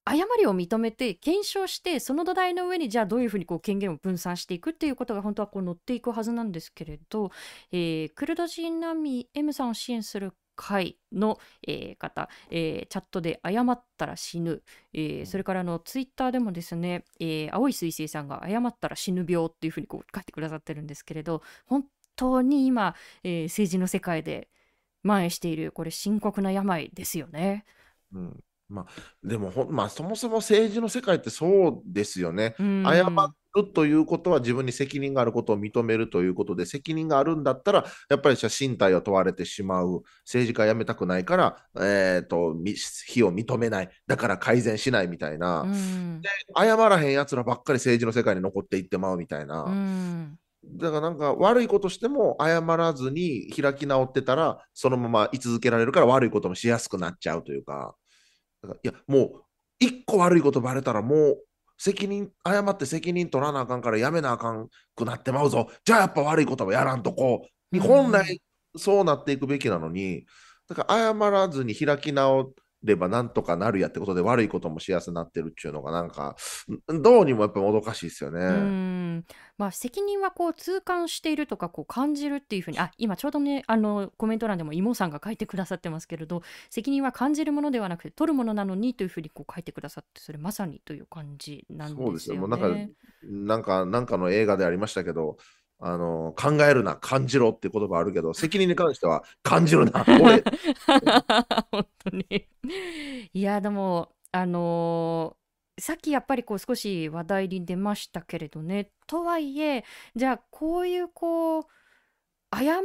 誤りを認めて検証してその土台の上にじゃあどういうふうにこう権限を分散していくっていうことが本当はこう乗っていくはずなんですけれど、えークルド人難民 M さんを支援する会の、えー方、えーチャットで謝ったら死ぬ、えーそれからあのツイッターでもですね、えー青い彗星さんが謝ったら死ぬ病っていうふうにこう書いてくださってるんですけれど本当に今、えー政治の世界で蔓延しているこれ深刻な病ですよね。うんまあ、でもほん、まあ、そもそも政治の世界ってそうですよね。うん謝るということは自分に責任があることを認めるということで、責任があるんだったら、やっぱりじゃあ身体を問われてしまう。政治家辞めたくないから、えー、とみ非を認めない。だから改善しないみたいな。うん謝らへんやつらばっかり政治の世界に残っていってまうみたいな。うんだからなんか悪いことしても謝らずに開き直ってたらそのまま居続けられるから悪いこともしやすくなっちゃうというか、いやもう一個悪いことバレたらもう責任、謝って責任取らなあかんからやめなあかんくなってまうぞ。じゃあやっぱ悪いこともやらんとこう。本来そうなっていくべきなのに、だから謝らずに開き直っればなんとかなるやってことで悪いこともしやすくなってるっていうのがなんかんどうにもやっぱもどかしいですよね。んまあ、責任はこう痛感しているとかこう感じるっていうふうにあ今ちょうどねあのコメント欄でも妹さんが書いてくださってますけれど責任は感じるものではなくて取るものなのにというふうにこう書いてくださってそれまさにという感じなんそうですよ。ですよもうなんか、ね。なんか、なんかの映画でありましたけど、あの、考えるな、感じろって言葉あるけど、責任に関しては感じるな、俺。本当に。いやでもあのーさっきやっぱりこう少し話題に出ましたけれどねとはいえじゃあこういうこう謝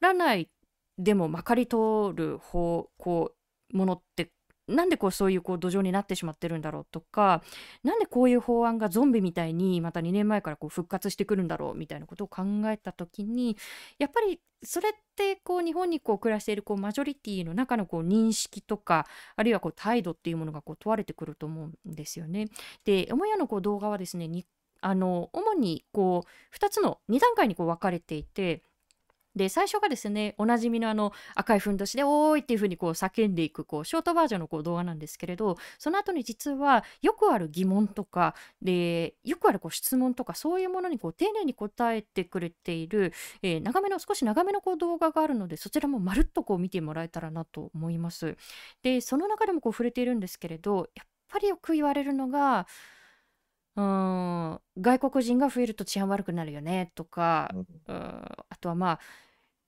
らないでもまかり通る方こうものってなんでこうそういうこう土壌になってしまってるんだろうとかなんでこういう法案がゾンビみたいにまた2年前からこう復活してくるんだろうみたいなことを考えた時にやっぱりそれってこう日本にこう暮らしているこうマジョリティの中のこう認識とかあるいはこう態度っていうものがこう問われてくると思うんですよね。で、母屋のこう動画はですね、にあの主にこう2つの2段階にこう分かれていて、で最初がですねおなじみのあの赤いふんどしで「おーい!」っていうふうにこう叫んでいくこうショートバージョンのこう動画なんですけれどその後に実はよくある疑問とかでよくあるこう質問とかそういうものにこう丁寧に答えてくれている、えー長めの少し長めのこう動画があるのでそちらもまるっとこう見てもらえたらなと思います。でその中でもこう触れているんですけれどやっぱりよく言われるのがうーん。外国人が増えると治安悪くなるよねとかうん。うん。あとはまあ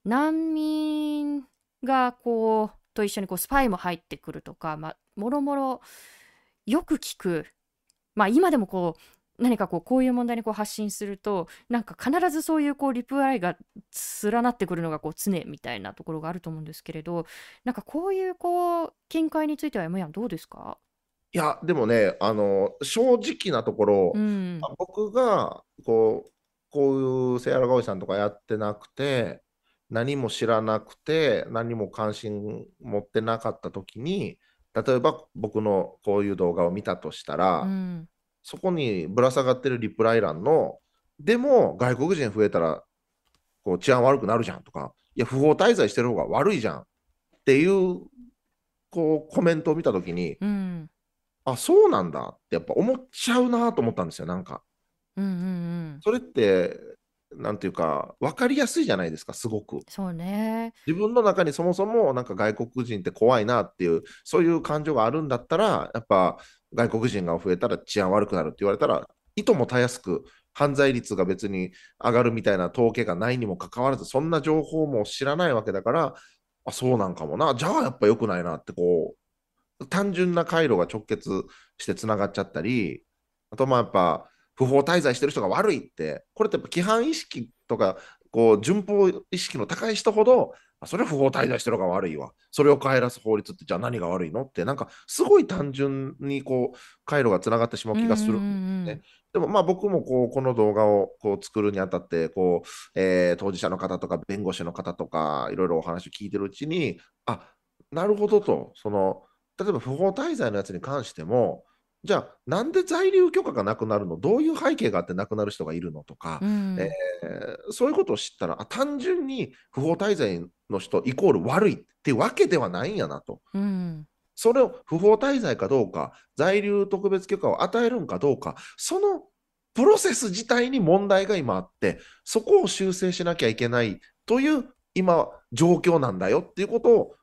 難民がこうと一緒にこうスパイも入ってくるとか、まあ、もろもろよく聞く、まあ、今でもこう何かこうこういう問題にこう発信するとなんか必ずそういうこうリプライが連なってくるのがこう常みたいなところがあると思うんですけれどなんかこういうこう見解については山やんどうですか？いや、でもね、あの、正直なところ、うん。あ僕が、こう、こういうセアラガオイさんとかやってなくて、何も知らなくて、何も関心持ってなかった時に、例えば僕のこういう動画を見たとしたら、うん。そこにぶら下がってるリプライ欄の、でも外国人増えたらこう治安悪くなるじゃんとか、いや、不法滞在してる方が悪いじゃんっていうこうコメントを見たときに、うんあ、そうなんだってやっぱ思っちゃうなと思ったんですよ、なんか。うんうんうんそれって、なんていうか、分かりやすいじゃないですか、すごく。そうね自分の中にそもそもなんか外国人って怖いなっていう、そういう感情があるんだったら、やっぱ外国人が増えたら治安悪くなるって言われたら、いともたやすく犯罪率が別に上がるみたいな統計がないにもかかわらず、そんな情報も知らないわけだから、あ、そうなんかもな、じゃあやっぱ良くないなって、こう、単純な回路が直結してつながっちゃったり、あとまあやっぱ、不法滞在してる人が悪いって、これってやっぱ規範意識とか、こう順法意識の高い人ほど、あそれは不法滞在してる方が悪いわ。それを帰らす法律ってじゃあ何が悪いの？って、なんかすごい単純にこう回路がつながってしまう気がする。うんうんうんねでもまあ僕もこうこの動画をこう作るにあたってこう、えー当事者の方とか弁護士の方とかいろいろお話を聞いてるうちにあなるほどとその例えば不法滞在のやつに関してもじゃあなんで在留許可がなくなるの？どういう背景があってなくなる人がいるのとか、うん。えーそういうことを知ったらあ単純に不法滞在の人イコール悪いっていうわけではないんやなと。うん。それを不法滞在かどうか、在留特別許可を与えるんかどうか、そのプロセス自体に問題が今あって、そこを修正しなきゃいけないという今、状況なんだよっていうことを、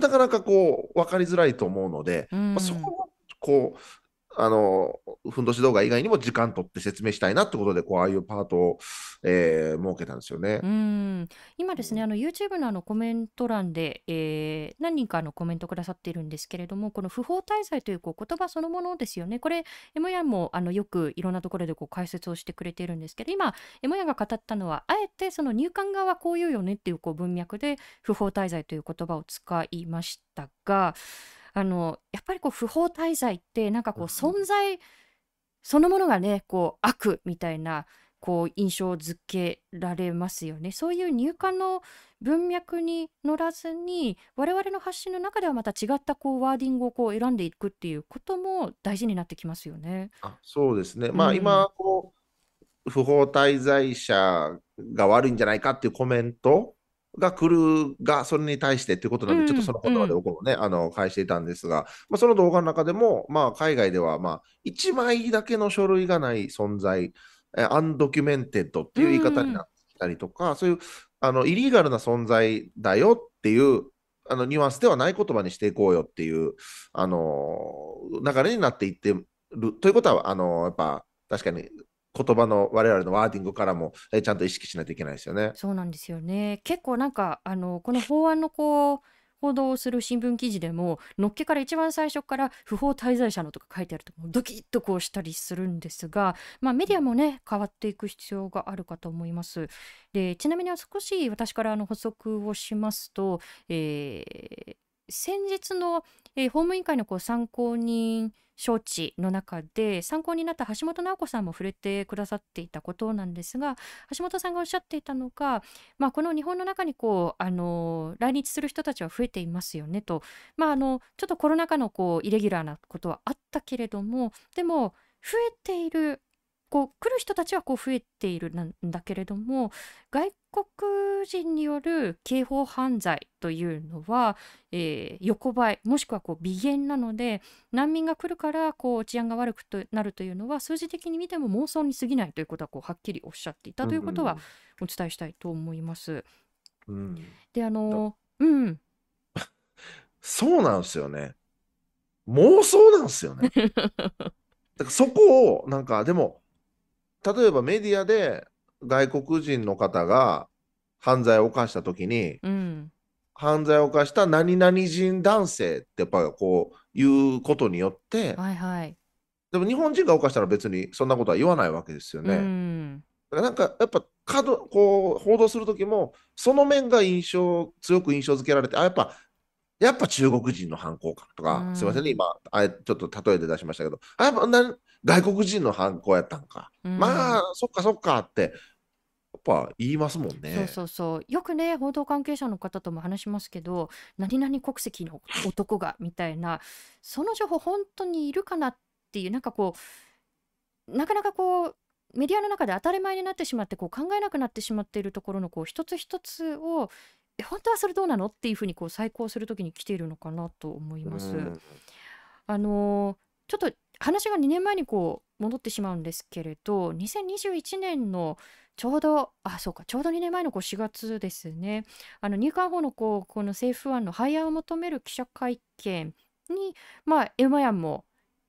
なかなかこう分かりづらいと思うので、うん。まあ、そこをこう、あの、ふんどし動画以外にも時間取って説明したいなってことで、こう、ああいうパートを、えー設けたんですよね。うん。今ですねあの YouTube のあのコメント欄で、えー何人かあのコメントくださっているんですけれどもこの不法滞在というこう言葉そのものですよね。これエモヤンもあのよくいろんなところでこう解説をしてくれているんですけど今エモヤンが語ったのはあえてその入管側はこう言うよねっていうこう文脈で不法滞在という言葉を使いましたがあのやっぱりこう不法滞在ってなんかこううん存在そのものがねこう悪みたいなこう印象づけられますよね。そういう入管の文脈に乗らずに我々の発信の中ではまた違ったこうワーディングをこう選んでいくっていうことも大事になってきますよね。あそうですね。まあうん今、こう、不法滞在者が悪いんじゃないかっていうコメントが来るが、それに対してっていうことなんで、ちょっとその言葉で僕もね、あの返していたんですが、まあ、その動画の中でも、まあ、海外では、まあ、1枚だけの書類がない存在、え undocumented っていう言い方になってきたりとか、そういうあのイリーガルな存在だよっていうあのニュアンスではない言葉にしていこうよっていう、あの流れになっていってる。ということは、あのやっぱ確かに言葉の我々のワーディングからも、えちゃんと意識しないといけないですよね。そうなんですよね。結構なんかあのこの法案のこう報道をする新聞記事でものっけから一番最初から不法滞在者のとか書いてあるとドキッとこうしたりするんですが、まあ、メディアもね変わっていく必要があるかと思います。でちなみに少し私からの補足をしますと、えー、先日の、えー、法務委員会のこう参考人招致の中で参考になった橋本直子さんも触れてくださっていたことなんですが橋本さんがおっしゃっていたのが、まあ、この日本の中にこうあの来日する人たちは増えていますよねと、まあ、あのちょっとコロナ禍のこうイレギュラーなことはあったけれどもでも増えているこう来る人たちはこう増えているなんだけれども外国人による刑法犯罪というのは、えー、横ばいもしくはこう微減なので難民が来るからこう治安が悪くなるというのは数字的に見ても妄想に過ぎないということはこうはっきりおっしゃっていたということはお伝えしたいと思います。うん、であのうん そうなんですよね。妄想なんですよね。だからそこをなんかでも例えばメディアで外国人の方が犯罪を犯したときに、うん、犯罪を犯した何々人男性ってやっぱこう言うことによって、はいはい、でも日本人が犯したら別にそんなことは言わないわけですよね。うん、なんかやっぱ過度こう報道する時もその面が印象強く印象付けられてあやっぱやっぱ中国人の犯行かとか、うん、すみませんね今あちょっと例えで出しましたけどあやっぱな外国人の犯行やったんか、うん、まあそっかそっかってやっぱ言いますもんね。そうそうそうよくね報道関係者の方とも話しますけど何々国籍の男がみたいなその情報本当にいるかなっていうなんかこうなかなかこうメディアの中で当たり前になってしまってこう考えなくなってしまっているところのこう一つ一つを本当はそれどうなのっていうふうにこう再考するときに来ているのかなと思います。あのちょっと話が2年前にこう戻ってしまうんですけれど2021年のちょうどあそうかちょうど2年前のこう4月ですねあの入管法のこうこの政府案の廃案を求める記者会見にまあエマヤンも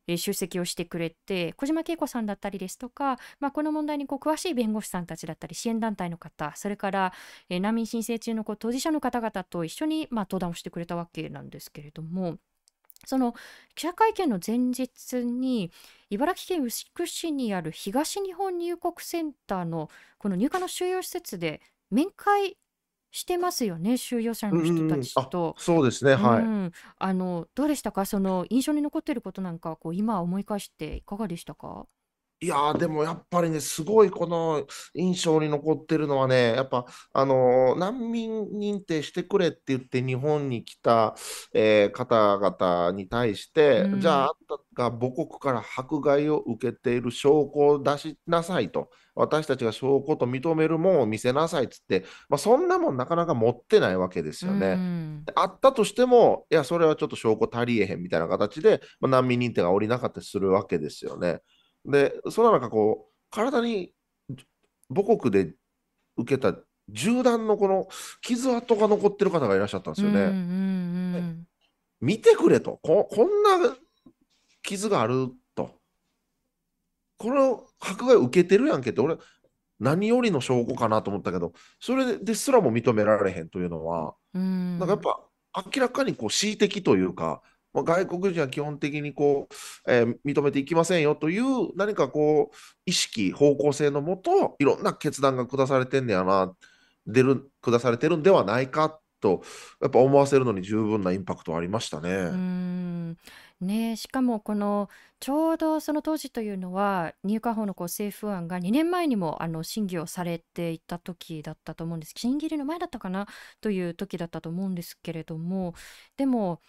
出席をしてくれて小島恵子さんだったりですとか、まあ、この問題にこう詳しい弁護士さんたちだったり支援団体の方それから、難民申請中のこう当事者の方々と一緒に、ま、登壇をしてくれたわけなんですけれども。その記者会見の前日に茨城県牛久市にある東日本入国センターのこの入管の収容施設で面会してますよね収容者の人たちと。そうですねはい、うん、あのどうでしたか？その印象に残っていることなんかこう今思い返していかがでしたか？いやでもやっぱりね、すごいこの印象に残ってるのはね、やっぱ、あのー、難民認定してくれって言って日本に来た、えー、方々に対して、うん、じゃあ、あんたが母国から迫害を受けている証拠を出しなさいと、私たちが証拠と認めるもんを見せなさいっつって、まあ、そんなもんなかなか持ってないわけですよね。うん、あったとしても、いや、それはちょっと証拠足りえへんみたいな形で、まあ、難民認定が下りなかったりするわけですよね。で、そんな中、こう、体に母国で受けた銃弾のこの傷跡が残ってる方がいらっしゃったんですよね。見てくれと。こ、こんな傷があると。この迫害を受けてるやんけって、俺、何よりの証拠かなと思ったけど、それですらも認められへんというのは、なんかやっぱ明らかにこう恣意的というか、まあ、外国人は基本的にこう、えー、認めていきませんよという何かこう意識方向性のもといろんな決断が下されてんねやな出る下されてるんではないかとやっぱ思わせるのに十分なインパクトありましたね。うんねしかもこのちょうどその当時というのは入管法のこう政府案が2年前にもあの審議をされていた時だったと思うんです審議入りの前だったかなという時だったと思うんですけれどもでも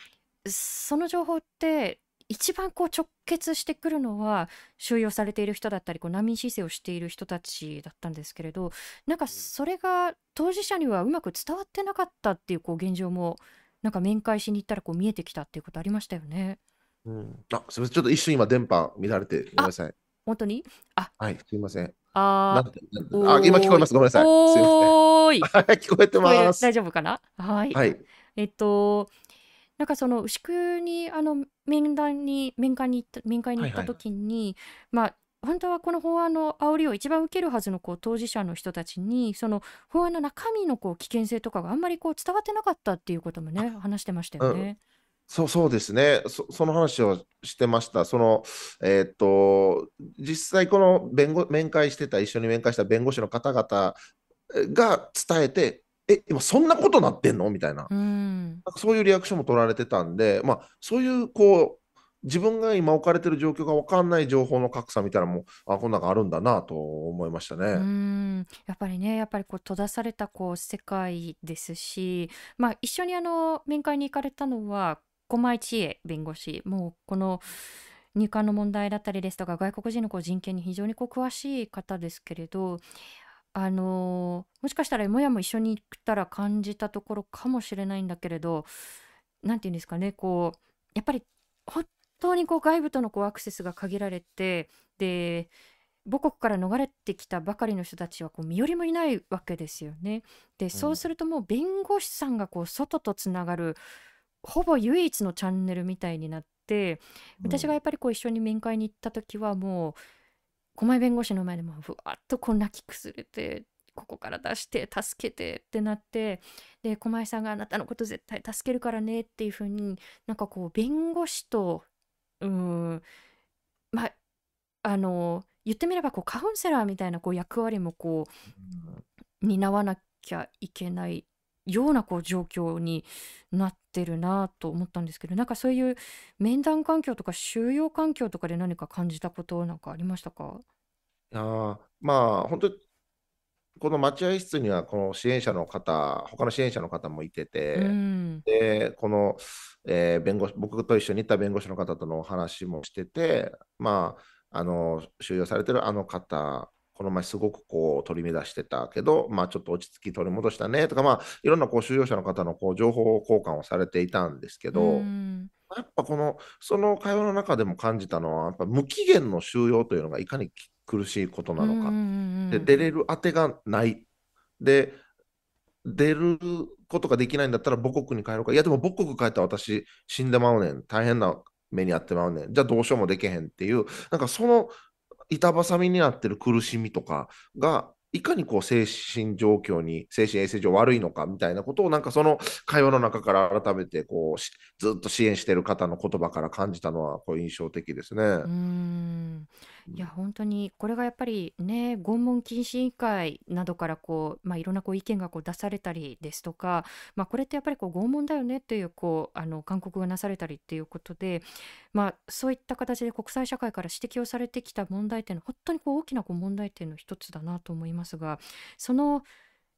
その情報って一番こう直結してくるのは収容されている人だったりこう難民申請をしている人たちだったんですけれどなんかそれが当事者にはうまく伝わってなかったっていうこう現状もなんか面会しに行ったらこう見えてきたっていうことありましたよね。うん、あ、すみません。ちょっと一瞬今電波乱れて、ごめんなさい。本当に？はい、すみません。ああ、今聞こえます？ごめんなさい。おーい 聞こえてます。大丈夫かな？はい。はい。えっと、なんかその牛久にあの面談に面会に行った面会に行ったはいはい時に、まあ本当はこの法案の煽りを一番受けるはずのこう当事者の人たちにその法案の中身のこう危険性とかがあんまりこう伝わってなかったっていうこともね話してましたよね。そうそうですねそ、その話をしてました。その、えーっと、実際この弁護、面会してた、一緒に面会した弁護士の方々が伝えて、え、今そんなことなってんの？みたいな。うんそういうリアクションも取られてたんで、まあ、そういう、こう、自分が今置かれてる状況が分かんない情報の格差みたいなのも、あ、こんなんがあるんだなと思いましたうね。んやっぱりねやっぱりこう閉ざされたこう世界ですし、まあ、一緒にあの面会に行かれたのは駒井千恵弁護士もうこの入管の問題だったりですとか外国人のこう人権に非常にこう詳しい方ですけれどあのもしかしたらもやも一緒に行ったら感じたところかもしれないんだけれどなんていうんですかねこうやっぱり本当にこう外部とのこうアクセスが限られてで母国から逃れてきたばかりの人たちはこう身寄りもいないわけですよね。でそうするともう弁護士さんがこう外とつながるほぼ唯一のチャンネルみたいになって私がやっぱりこう一緒に面会に行った時はもう狛江弁護士の前でもうふわっとこう泣き崩れてここから出して助けてってなってで狛江さんがあなたのこと絶対助けるからねっていう風になんかこう弁護士とうーんまああの言ってみればこうカウンセラーみたいなこう役割もこう担わなきゃいけないようなこう状況になってるなと思ったんですけどなんかそういう面談環境とか収容環境とかで何か感じたことなんかありましたか？いやーまあ、本当に、この待合室には、この支援者の方、他の支援者の方もいてて、うん。で、この、えー弁護士、僕と一緒に行った弁護士の方との話もしてて、まあ、あの、収容されてるあの方、この前すごくこう取り乱してたけど、まあちょっと落ち着き取り戻したねとか、まあいろんなこう収容者の方のこう情報交換をされていたんですけど、うんやっぱこの、その会話の中でも感じたのは、やっぱ無期限の収容というのがいかに苦しいことなのか。で、出れる当てがない。で、出ることができないんだったら母国に帰ろうか。いや、でも母国帰ったら私死んでまうねん。大変な目に遭ってまうねん。じゃあどうしようもできへんっていう、なんかその板挟みになってる苦しみとかが、いかにこう精神状況に、精神衛生上悪いのかみたいなことを、なんかその会話の中から改めてこうずっと支援してる方の言葉から感じたのはこう印象的ですね。うんいや本当にこれがやっぱりね拷問禁止委員会などからこう、まあ、いろんなこう意見がこう出されたりですとか、まあ、これってやっぱりこう拷問だよねというこうあの勧告がなされたりっていうことで、まあ、そういった形で国際社会から指摘をされてきた問題点の本当にこう大きなこう問題点の一つだなと思いますがその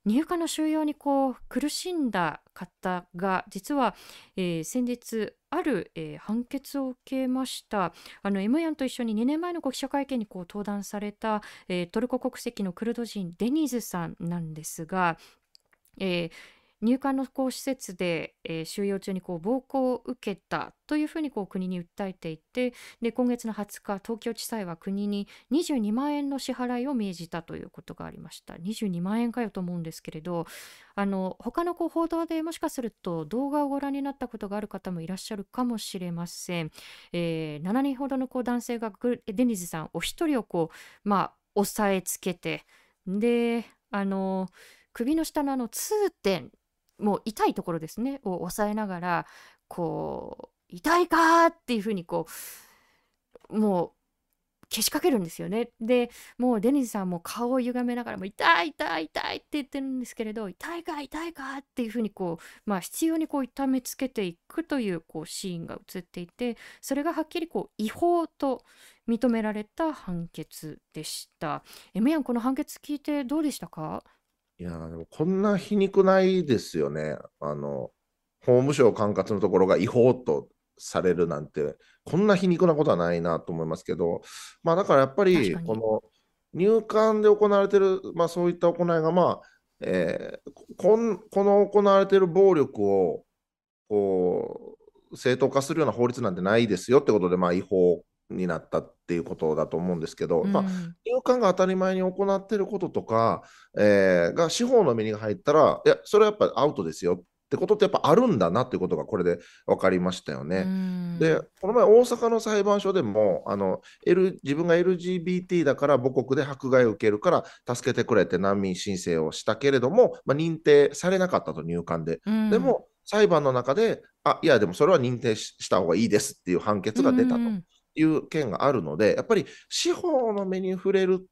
入管の収容にこう苦しんだ方が実は、えー先日ある、えー判決を受けました。あの M ヤンと一緒に2年前の記者会見にこう登壇された、えートルコ国籍のクルド人デニーズさんなんですが、えー入管のこう施設で、えー収容中にこう暴行を受けたというふうにこう国に訴えていてで今月の20日東京地裁は国に22万円の支払いを命じたということがありました。22万円かよと思うんですけれどあの他のこう報道でもしかすると動画をご覧になったことがある方もいらっしゃるかもしれません、えー7人ほどのこう男性がデニズさんお一人をこうまあ押さえつけてであの首の下のあの痛点もう痛いところですねを押さえながらこう痛いかっていうふうにこうもうけしかけるんですよねでもうデニーズさんも顔を歪めながらも痛い痛い痛いって言ってるんですけれど痛いか痛いかっていうふうにこうまあ必要にこう痛めつけていくというこうシーンが映っていてそれがはっきりこう違法と認められた判決でした。えメヤンこの判決聞いてどうでしたか？いやーでもこんな皮肉ないですよね。あの、法務省管轄のところが違法とされるなんて、こんな皮肉なことはないなと思いますけど、まあだからやっぱり。この入管で行われている、まあそういった行いが、まあ、えーこんこの行われている暴力をこう正当化するような法律なんてないですよってことで、まあ、違法になったっていうことだと思うんですけど、まあ、うん。入管が当たり前に行っていることとか、えーが司法の目に入ったら、いや、それはやっぱアウトですよってことってやっぱあるんだなっていうことがこれで分かりましたようね。で、ん。この前、大阪の裁判所でも、あの、L、自分が LGBT だから母国で迫害を受けるから助けてくれって難民申請をしたけれども、まあ、認定されなかったと入管で。うん。でも、裁判の中で、あ、いや、でもそれは認定しした方がいいですっていう判う決が出たとん。いう件があるので、やっぱり司法の目に触れる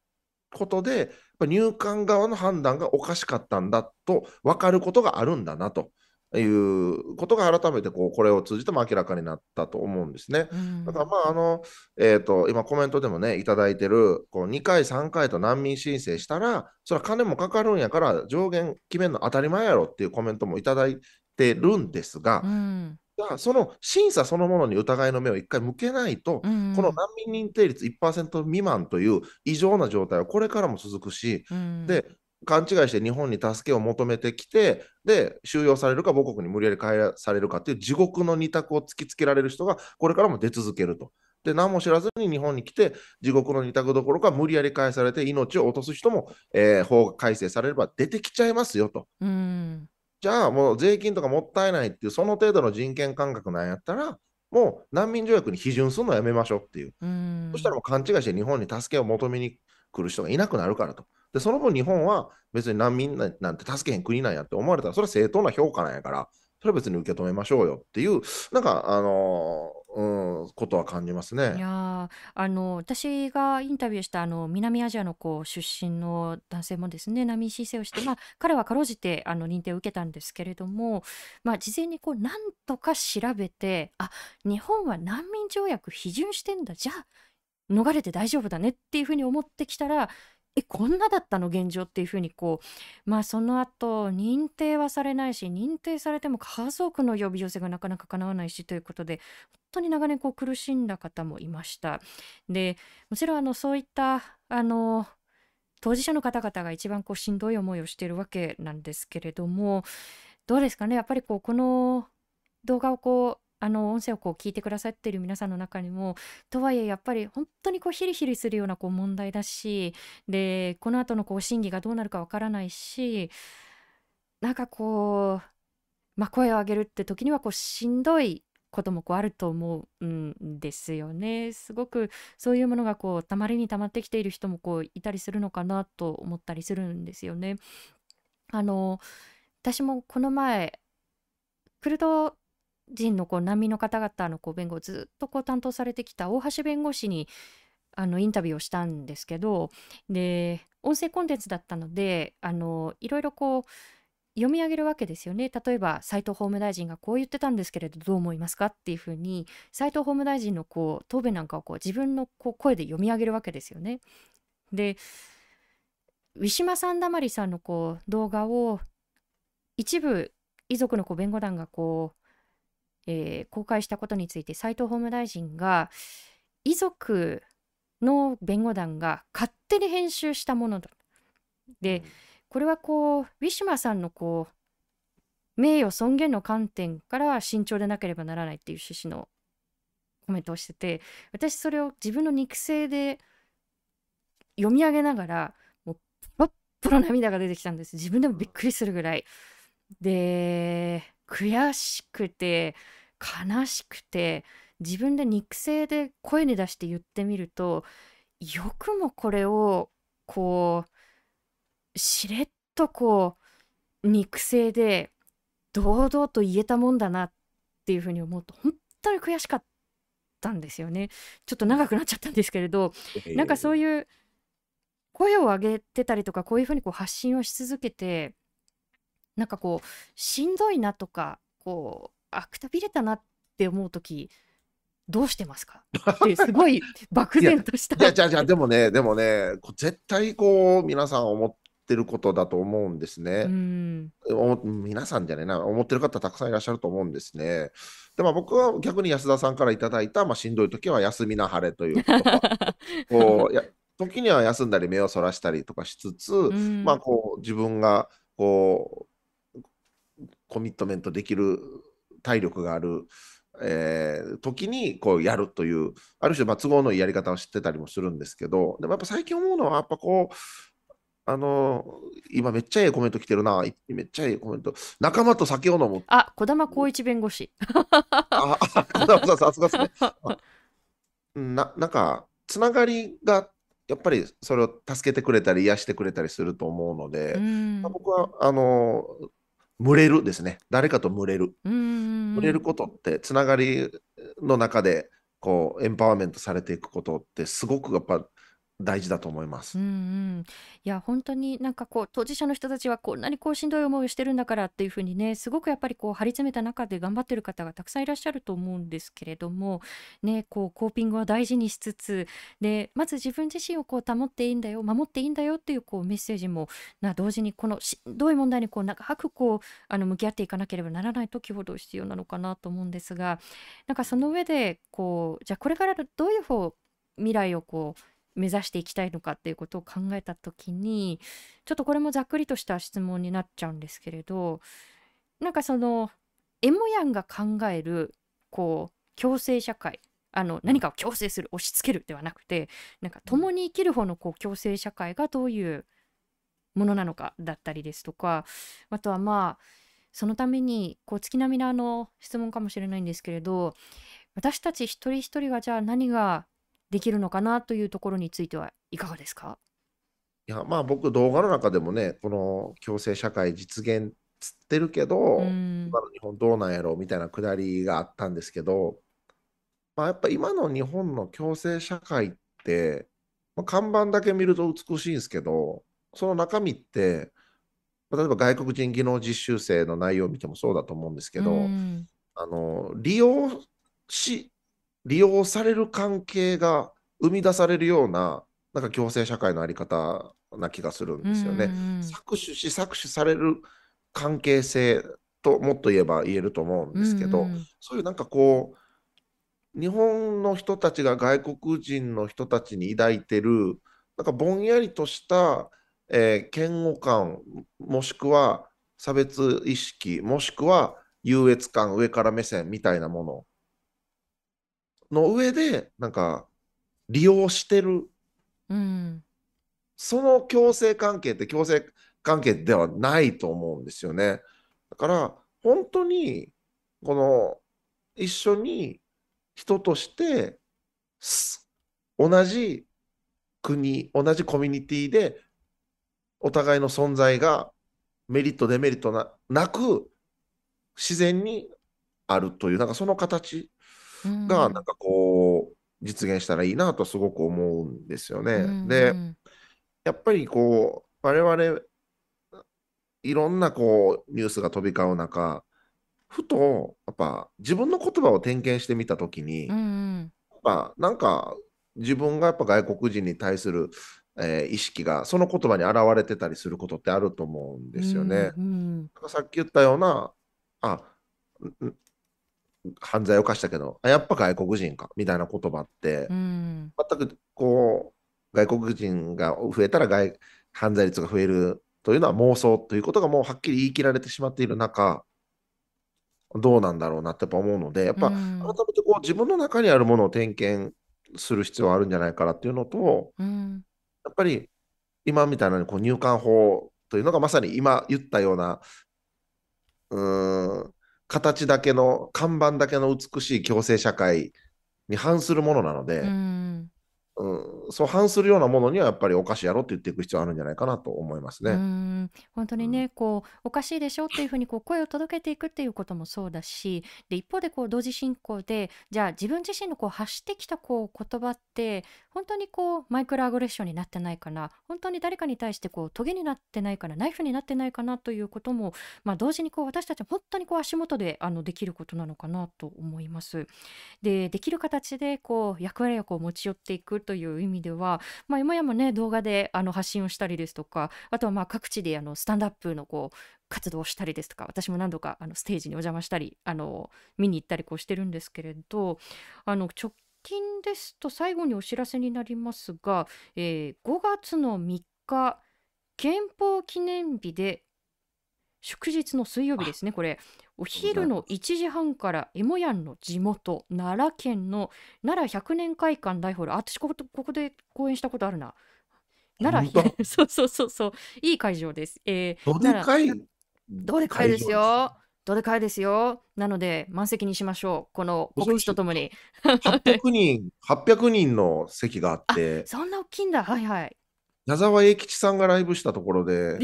ことで、入管側の判断がおかしかったんだと分かることがあるんだなということが改めてこうこれを通じても明らかになったと思うんですね。うだからん。まああの、えーと、今コメントでもね、いただいてるこう2回、3回と難民申請したら、それは金もかかるんやから上限決めるの当たり前やろっていうコメントもいただいてるんですが、うん。その審査そのものに疑いの目を一回向けないと、うこのん。難民認定率1%未満という異常な状態はこれからも続くし、うん。で、勘違いして日本に助けを求めてきて、で、収容されるか母国に無理やり帰されるかっていう地獄の二択を突きつけられる人がこれからも出続けると。で、何も知らずに日本に来て、地獄の二択どころか無理やり返されて命を落とす人も、えー法改正されれば出てきちゃいますよと。うん。じゃあもう税金とかもったいないっていうその程度の人権感覚なんやったら、もう難民条約に批准するのやめましょうっていう。うそしたらん。もう勘違いして日本に助けを求めに来る人がいなくなるからと。で、その分日本は別に難民なんて助けへん国なんやって思われたら、それは正当な評価なんやから、それは別に受け止めましょうよっていう、なんか、あのーうん、ことは感じますい。やあの私がインタビューしたあの南アジアのこう出身の男性もですね難民申請をして、まあ、彼はかろうじてあの認定を受けたんですけれども、まあ、事前にこう何とか調べてあ日本は難民条約批准してんだじゃあ逃れて大丈夫だねっていうふうに思ってきたらえこんなだったの？現状っていうふうにこうまあその後認定はされないし認定されても家族の呼び寄せがなかなか叶わないしということで本当に長年こう苦しんだ方もいました。でもちろんあのそういったあの当事者の方々が一番こうしんどい思いをしているわけなんですけれどもどうですかね？やっぱりこうこの動画をこうあの音声をこう聞いてくださってる皆さんの中にもとはいえやっぱり本当にこうヒリヒリするようなこう問題だしでこの後のこう審議がどうなるかわからないしなんかこう、まあ、声を上げるって時にはこうしんどいこともこうあると思うんですよね。すごくそういうものがこうたまりにたまってきている人もこういたりするのかなと思ったりするんですよね。あの私もこの前クルド人のこう難民の方々のこう弁護をずっとこう担当されてきた大橋弁護士にあのインタビューをしたんですけどで音声コンテンツだったのであのいろいろこう読み上げるわけですよね例えば斉藤法務大臣がこう言ってたんですけれどどう思いますかっていうふうに斉藤法務大臣のこう答弁なんかをこう自分のこう声で読み上げるわけですよね。でウィシュマ・サンダマリさんのこう動画を一部遺族のこう弁護団がこう、えー公開したことについて斉藤法務大臣が遺族の弁護団が勝手に編集したものだ。で、これはこうウィシュマさんのこう名誉尊厳の観点から慎重でなければならないっていう趣旨のコメントをしてて私それを自分の肉声で読み上げながらもうポロッポロ涙が出てきたんです。自分でもびっくりするぐらい。で悔しくて悲しくて自分で肉声で声に出して言ってみるとよくもこれをこうしれっとこう肉声で堂々と言えたもんだなっていうふうに思うと本当に悔しかったんですよね。ちょっと長くなっちゃったんですけれどなんかそういう。声を上げてたりとかこういうふうにこう発信をし続けてなんかこうしんどいなとかこうあくたびれたなって思う時どうしてますか？って すごい漠然としたいや、じゃあ、じゃあ、でもね、でもね、絶対こう、皆さん思っってることだと思うんですうね。皆さんじゃねえな、思ってる方たくさんいらっしゃると思うんですね。で、まあ、僕は逆に安田さんからいただいた、まあ、しんどい時は休みなはれという言葉、こうや時には休んだり目をそらしたりとかしつつ、うん。まあ、こう自分がこうコミットメントできる体力がある、えー時にこうやるという、ある種、まあ、都合のいいやり方を知ってたりもするんですけど、でもやっぱ最近思うのは、やっぱこう、あの今めっちゃええコメント来てるな、いめっちゃええコメント、仲間と酒を飲む。あ、児玉光一弁護士。あ、あ、小田さんさすがですね。あ な、なんか、つながりが、やっぱりそれを助けてくれたり、癒してくれたりすると思うのうで、僕は、あの、群れるですね。誰かと群れる。うん。群れることって、つながりの中で、こう、エンパワーメントされていくことって、すごくやっぱ大事だと思います。うんうん、いや本当になんかこう当事者の人たちはこんなにこうしんどい思いをしてるんだからっていうふうにねすごくやっぱりこう張り詰めた中で頑張ってる方がたくさんいらっしゃると思うんですけれどもねこうコーピングを大事にしつつでまず自分自身をこう保っていいんだよ守っていいんだよっていうこうメッセージもな同時にこのしんどい問題にこう長くこうあの向き合っていかなければならない時ほど必要なのかなと思うんですがなんかその上でこうじゃあこれからどういう方未来をこう目指していきたいのかっていうことを考えた時にちょっとこれもざっくりとした質問になっちゃうんですけれどなんかそのエモヤンが考えるこう共生社会あの何かを強制する押し付けるではなくてなんか共に生きる方のこう共生社会がどういうものなのかだったりですとかあとはまあそのためにこう月並みなあの質問かもしれないんですけれど私たち一人一人がじゃあ何ができるのかなというところについてはいかがですか？いや、まあ僕、動画の中でもね、この共生社会実現つってるけど、うん。今の日本どうなんやろみたいなくだりがあったんですけど、まあ、やっぱ今の日本の共生社会って、まあ、看板だけ見ると美しいんですけど、その中身って、まあ例えば外国人技能実習生の内容を見てもそうだと思うんですけど、うん。あの利用し、利用される関係が生み出されるような、なんか共生社会のあり方な気がするんですよね。搾取し搾取される関係性ともっと言えば言えると思うんですけど、うんうんそういうなんかこう日本の人たちが外国人の人たちに抱いてるなんかぼんやりとした、えー嫌悪感もしくは差別意識もしくは優越感上から目線みたいなものの上でなんか利用してるうんその共生関係って共生関係ではないと思うんですよね。だから本当にこの一緒に人としてす同じ国同じコミュニティでお互いの存在がメリットデメリットななく自然にあるというなんかその形うんがなんかこう実現したらいいなとすごく思うんですよね。うんでうんやっぱりこう、我々、いろんなこう、ニュースが飛び交う中、ふと、やっぱ自分の言葉を点検してみたときに、やっうんうんぱなんか自分がやっぱ外国人に対する、えー意識がその言葉に現れてたりすることってあると思うんですよね。うんなんかさっき言ったような、あ、犯罪を犯したけど、あやっぱ外国人か、みたいな言葉って、うん。全くこう外国人が増えたら外犯罪率が増えるというのは妄想ということがもうはっきり言い切られてしまっている中どうなんだろうなってやっぱ思うのでやっぱ改うん。めてこう自分の中にあるものを点検する必要はあるんじゃないかなっていうのとうん。やっぱり今みたいなこう入管法というのがまさに今言ったようなうーん形だけの看板だけの美しい共生社会に反するものなので、うん。うん、そう反するようなものにはやっぱりおかしいやろって言っていく必要あるんじゃないかなと思いますうね。ん本当にね、こうおかしいでしょっていうふうにこう声を届けていくっていうこともそうだしで一方でこう同時進行でじゃあ自分自身のこう発してきたこう言葉って本当にこうマイクロアグレッションになってないかな本当に誰かに対してこうトゲになってないかなナイフになってないかなということも、まあ、同時にこう私たちは本当にこう足元であのできることなのかなと思います。でできる形でこう役割をこう持ち寄っていくっという意味では、まあ、今やもね動画であの発信をしたりですとかあとはまあ各地であのスタンドアップのこう活動をしたりですとか私も何度かあのステージにお邪魔したりあの見に行ったりこうしてるんですけれどあの直近ですと最後にお知らせになりますが、えー5月の3日憲法記念日で祝日の水曜日ですねこれ。お昼の1時半からエモヤンの地元奈良県の奈良100年会館大ホール。あ私ここここで講演したことあるな。奈良本 そうそうそうそう。いい会場です、えーどでかいどでかいですよ。どでか？いですよ。なので満席にしましょう。この告知とともに。800人、800人の席があって、そんな大きいんだ。はいはい。矢沢永吉さんがライブしたところで、えー、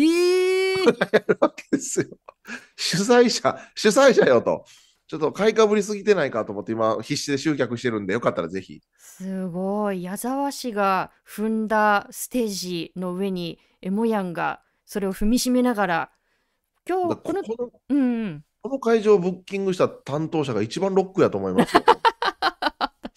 やるわけですよ。主催者、主催者よと。ちょっと買いかぶりすぎてないかと思って今必死で集客してるんでよかったらぜひ。すごい矢沢氏が踏んだステージの上にエモヤンがそれを踏みしめながら今だ日このこのうんうんこの会場をブッキングした担当者が一番ロックやと思います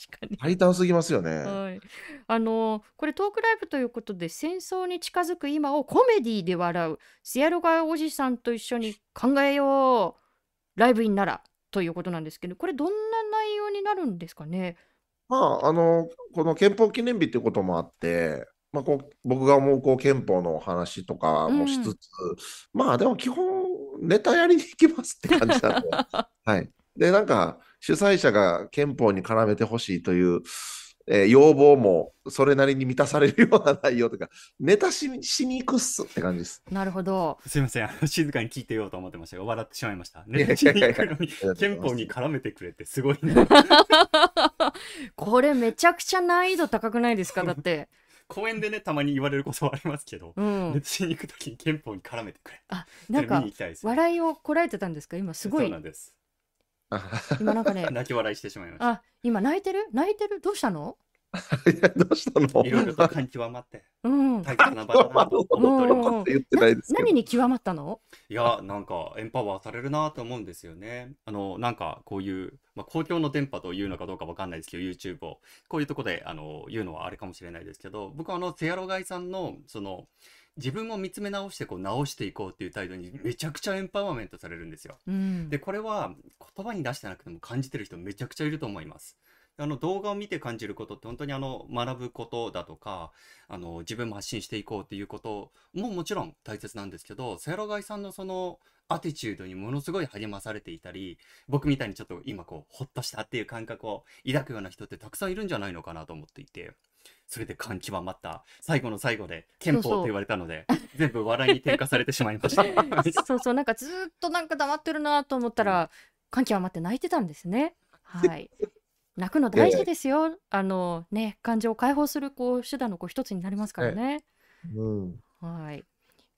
かに。大胆すぎますよね。はい、あのこれトークライブということで戦争に近づく今をコメディで笑う。シアロガおじさんと一緒に考えよう。ライブインなら。ということなんですけどこれどんな内容になるんですかね？まあ、あの、この憲法記念日っていうこともあって、まあ、こう僕が思うこう憲法の話とかもしつつ、まあでも基本ネタやりに行きますって感じなんで、はい。で、なんか主催者が憲法に絡めてほしいという、えー要望もそれなりに満たされるような内容というか、ネタしにしに行くっすって感じです。なるほど。すいません。あの静かに聞いてようと思ってましたが笑ってしまいました。ネタしに行くのに憲法に絡めてくれてすごいな。これめちゃくちゃ難易度高くないですか？だって。公園でねたまに言われることはありますけど、うん。ネタしに行くときに憲法に絡めてくれ。あなんかね。笑いをこらえてたんですか？今すごそういなんです 今なんかね泣き笑いしてしまいました。あ今泣いてる？泣いてる？どうしたの？いやどうしたの？いろいろと感極まってうん。大切な場所だなと思っておりますうんって言ってないですけど。何。に極まったの？いやなんかエンパワーされるなと思うんですよね。あのなんかこういう、まあ、公共の電波というのかどうかわかんないですけど YouTube を。こういうとこであの言うのはあれかもしれないですけど僕はあのセアロガイさんのその自分を見つめ直してこう直していこうっていう態度にめちゃくちゃエンパワーメントされるんですよ。うん。でこれは言葉に出してなくても感じてる人めちゃくちゃいると思います。あの動画を見て感じることって本当にあの学ぶことだとかあの自分も発信していこうっていうことももちろん大切なんですけどセアロガイさんのそのアティチュードにものすごい励まされていたり僕みたいにちょっと今こうほっとしたっていう感覚を抱くような人ってたくさんいるんじゃないのかなと思っていてそれで感極まった最後の最後で憲法そうそうと言われたので全部笑いに転化されてしまいました。そうそうなんかずーっとなんか黙ってるなと思ったら感極まって泣いてたんですね。はい。泣くの大事ですよ。あのね感情を解放するこう手段のこう一つになりますからね。うんはい。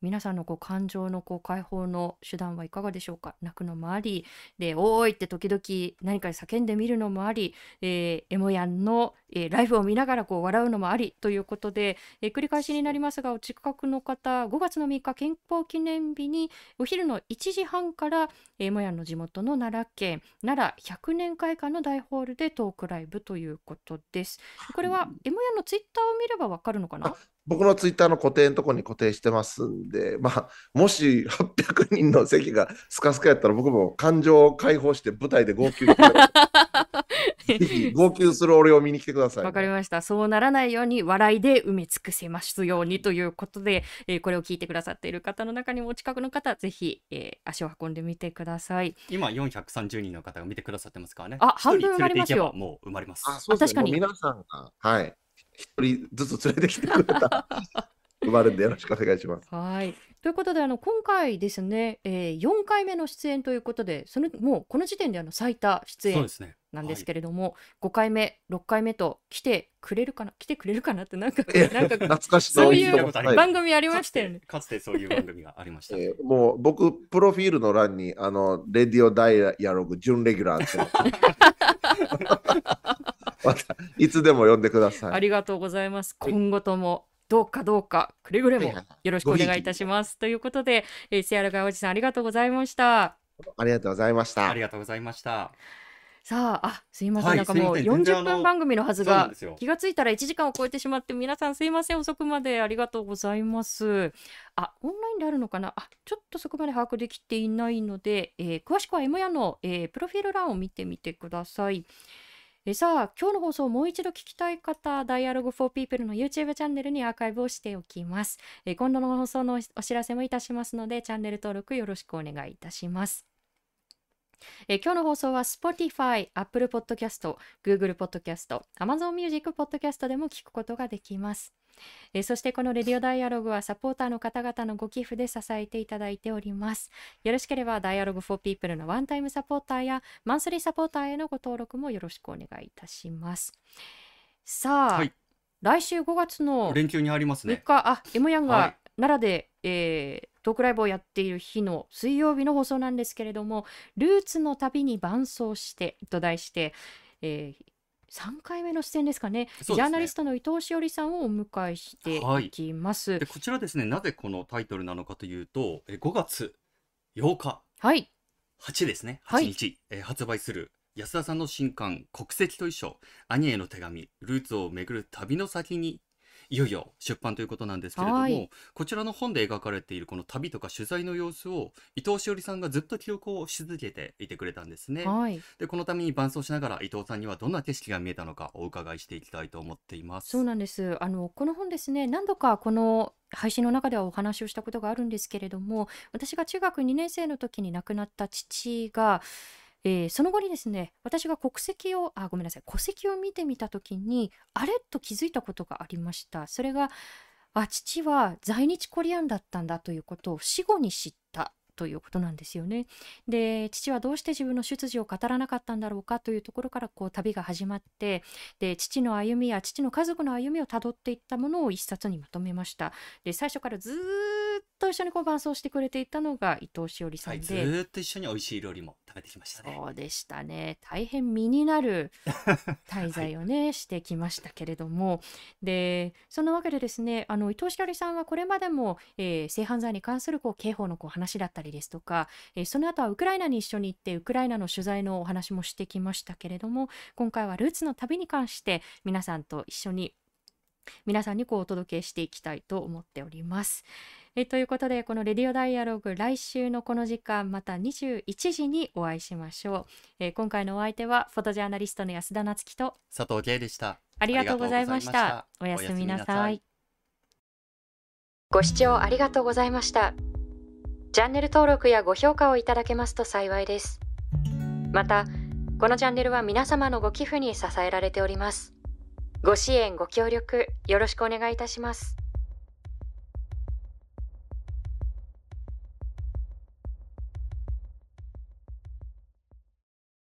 皆さんのこう感情のこう解放の手段はいかがでしょうか？泣くのもありで「おーい!」って時々何かで叫んでみるのもあり、えーエモヤンの、えーライブを見ながらこう笑うのもありということで、えー繰り返しになりますがお近くの方5月の3日憲法記念日にお昼の1時半からえーエモヤンの地元の奈良県奈良100年会館の大ホールでトークライブということです。これはエモヤンのツイッターを見ればわかるのかな？僕のツイッターの固定のところに固定してますんで、まあ、もし800人の席がスカスカやったら僕も感情を解放して舞台で号泣してぜひ号泣する俺を見に来てください。わかりました。そうならないように笑いで埋め尽くせますようにということで、えーこれを聞いてくださっている方の中にもお近くの方、ぜひ、えー足を運んでみてください。今430人の方が見てくださってますからね。あ半分埋まりますよもう埋まります。あ、そうですね。皆さんが、はい、一人ずつ連れてきてくれたら、生まれるんでよろしくお願いします。はい。ということで、あの今回ですね、えー、4回目の出演ということで、そのもうこの時点であの最多出演そうですね。なんですけれども、5回目、6回目と来てくれるかな、来てくれるかなってなんかえなんか懐かしそういう番組ありましたよね。かつてそういう番組がありました。えーもう僕、プロフィールの欄に、あの、レディオダイヤログ準レギュラーっていうのまた、いつでも呼んでください。ありがとうございます。はい今後ともどうかどうかくれぐれもよろしくお願いいたします。ということで、えー、セアラガおじさんありがとうございました。ありがとうございましたあり。がとうございました。さあ、あ、すいません。はいなんかもうすいません全然40あの分番組のはずが気がついたら1時間を超えてしまって皆さんすいません遅くまでありがとうございます。あ、オンラインであるのかな？あ、ちょっとそこまで把握できていないので、えー詳しくは M やの、えープロフィール欄を見てみてください。えさあ、今日の放送をもう一度聞きたい方、Dialogue for People の YouTube チャンネルにアーカイブをしておきます。え今度の放送のお知らせもいたしますので、チャンネル登録よろしくお願いいたします。え今日の放送は Spotify、Apple Podcast、Google Podcast、Amazon Music Podcast でも聞くことができます。えーそしてこのレディオダイアログはサポーターの方々のご寄付で支えていただいております。よろしければ Dialogue for People のワンタイムサポーターやマンスリーサポーターへのご登録もよろしくお願いいたします。さあ、はい来週5月の連休に入ります3ね。日、あ、エモヤンがはい奈良で、えートークライブをやっている日の水曜日の放送なんですけれども、ルーツの旅に伴走してと題して、え3回目の出演ですかね。ね。ジャーナリストの伊藤詩織さんをお迎えしてい。きます。でこちらですねなぜこのタイトルなのかというとえ5月8日。はい、8ですね。8はい。日、えー発売する安田さんの新刊「国籍と遺書兄への手紙ルーツを巡る旅の先に」いよいよ出版ということなんですけれども、はいこちらの本で描かれているこの旅とか取材の様子を伊藤詩織さんがずっと記録をし続けていてくれたんですね。はい、でこのために伴走しながら伊藤さんにはどんな景色が見えたのかお伺いしていきたいと思っています。そうなんです。あのこの本ですね、何度かこの配信の中ではお話をしたことがあるんですけれども、私が中学2年生の時に亡くなった父が、えーその後にですね、私が国籍を、あ、ごめんなさい、戸籍を見てみた時に、あれ？と気づいたことがありました。それが、あ、父は在日コリアンだったんだということを死後に知った。ということなんですよね。で父はどうして自分の出自を語らなかったんだろうかというところからこう旅が始まってで父の歩みや父の家族の歩みをたどっていったものを一冊にまとめましたで最初からずーっと一緒にこう伴走してくれていたのが伊藤詩織さはい、んで、ずーっと一緒に美味しい料理も食べてきましたね。そうでしたね大変身になる 滞在をね、してきましたけれどもでそんなわけでですねあの伊藤詩織さんはこれまでも、えー性犯罪に関するこう刑法のこう話だったりですとか、えーその後はウクライナに一緒に行ってウクライナの取材のお話もしてきましたけれども今回はルーツの旅に関して皆さんと一緒に皆さんにこうお届けしていきたいと思っております。えということでこの「レディオダイアログ」来週のこの時間また21時にお会いしましょう。えー今回のお相手はフォトジャーナリストの安田夏樹と佐藤圭でした。ありがとうございました。おおやすみなさい。ご視聴ありがとうございました。チャンネル登録やご評価をいただけますと幸いです。また、このチャンネルは皆様のご寄付に支えられております。ご支援、ご協力、よろしくお願いいたします。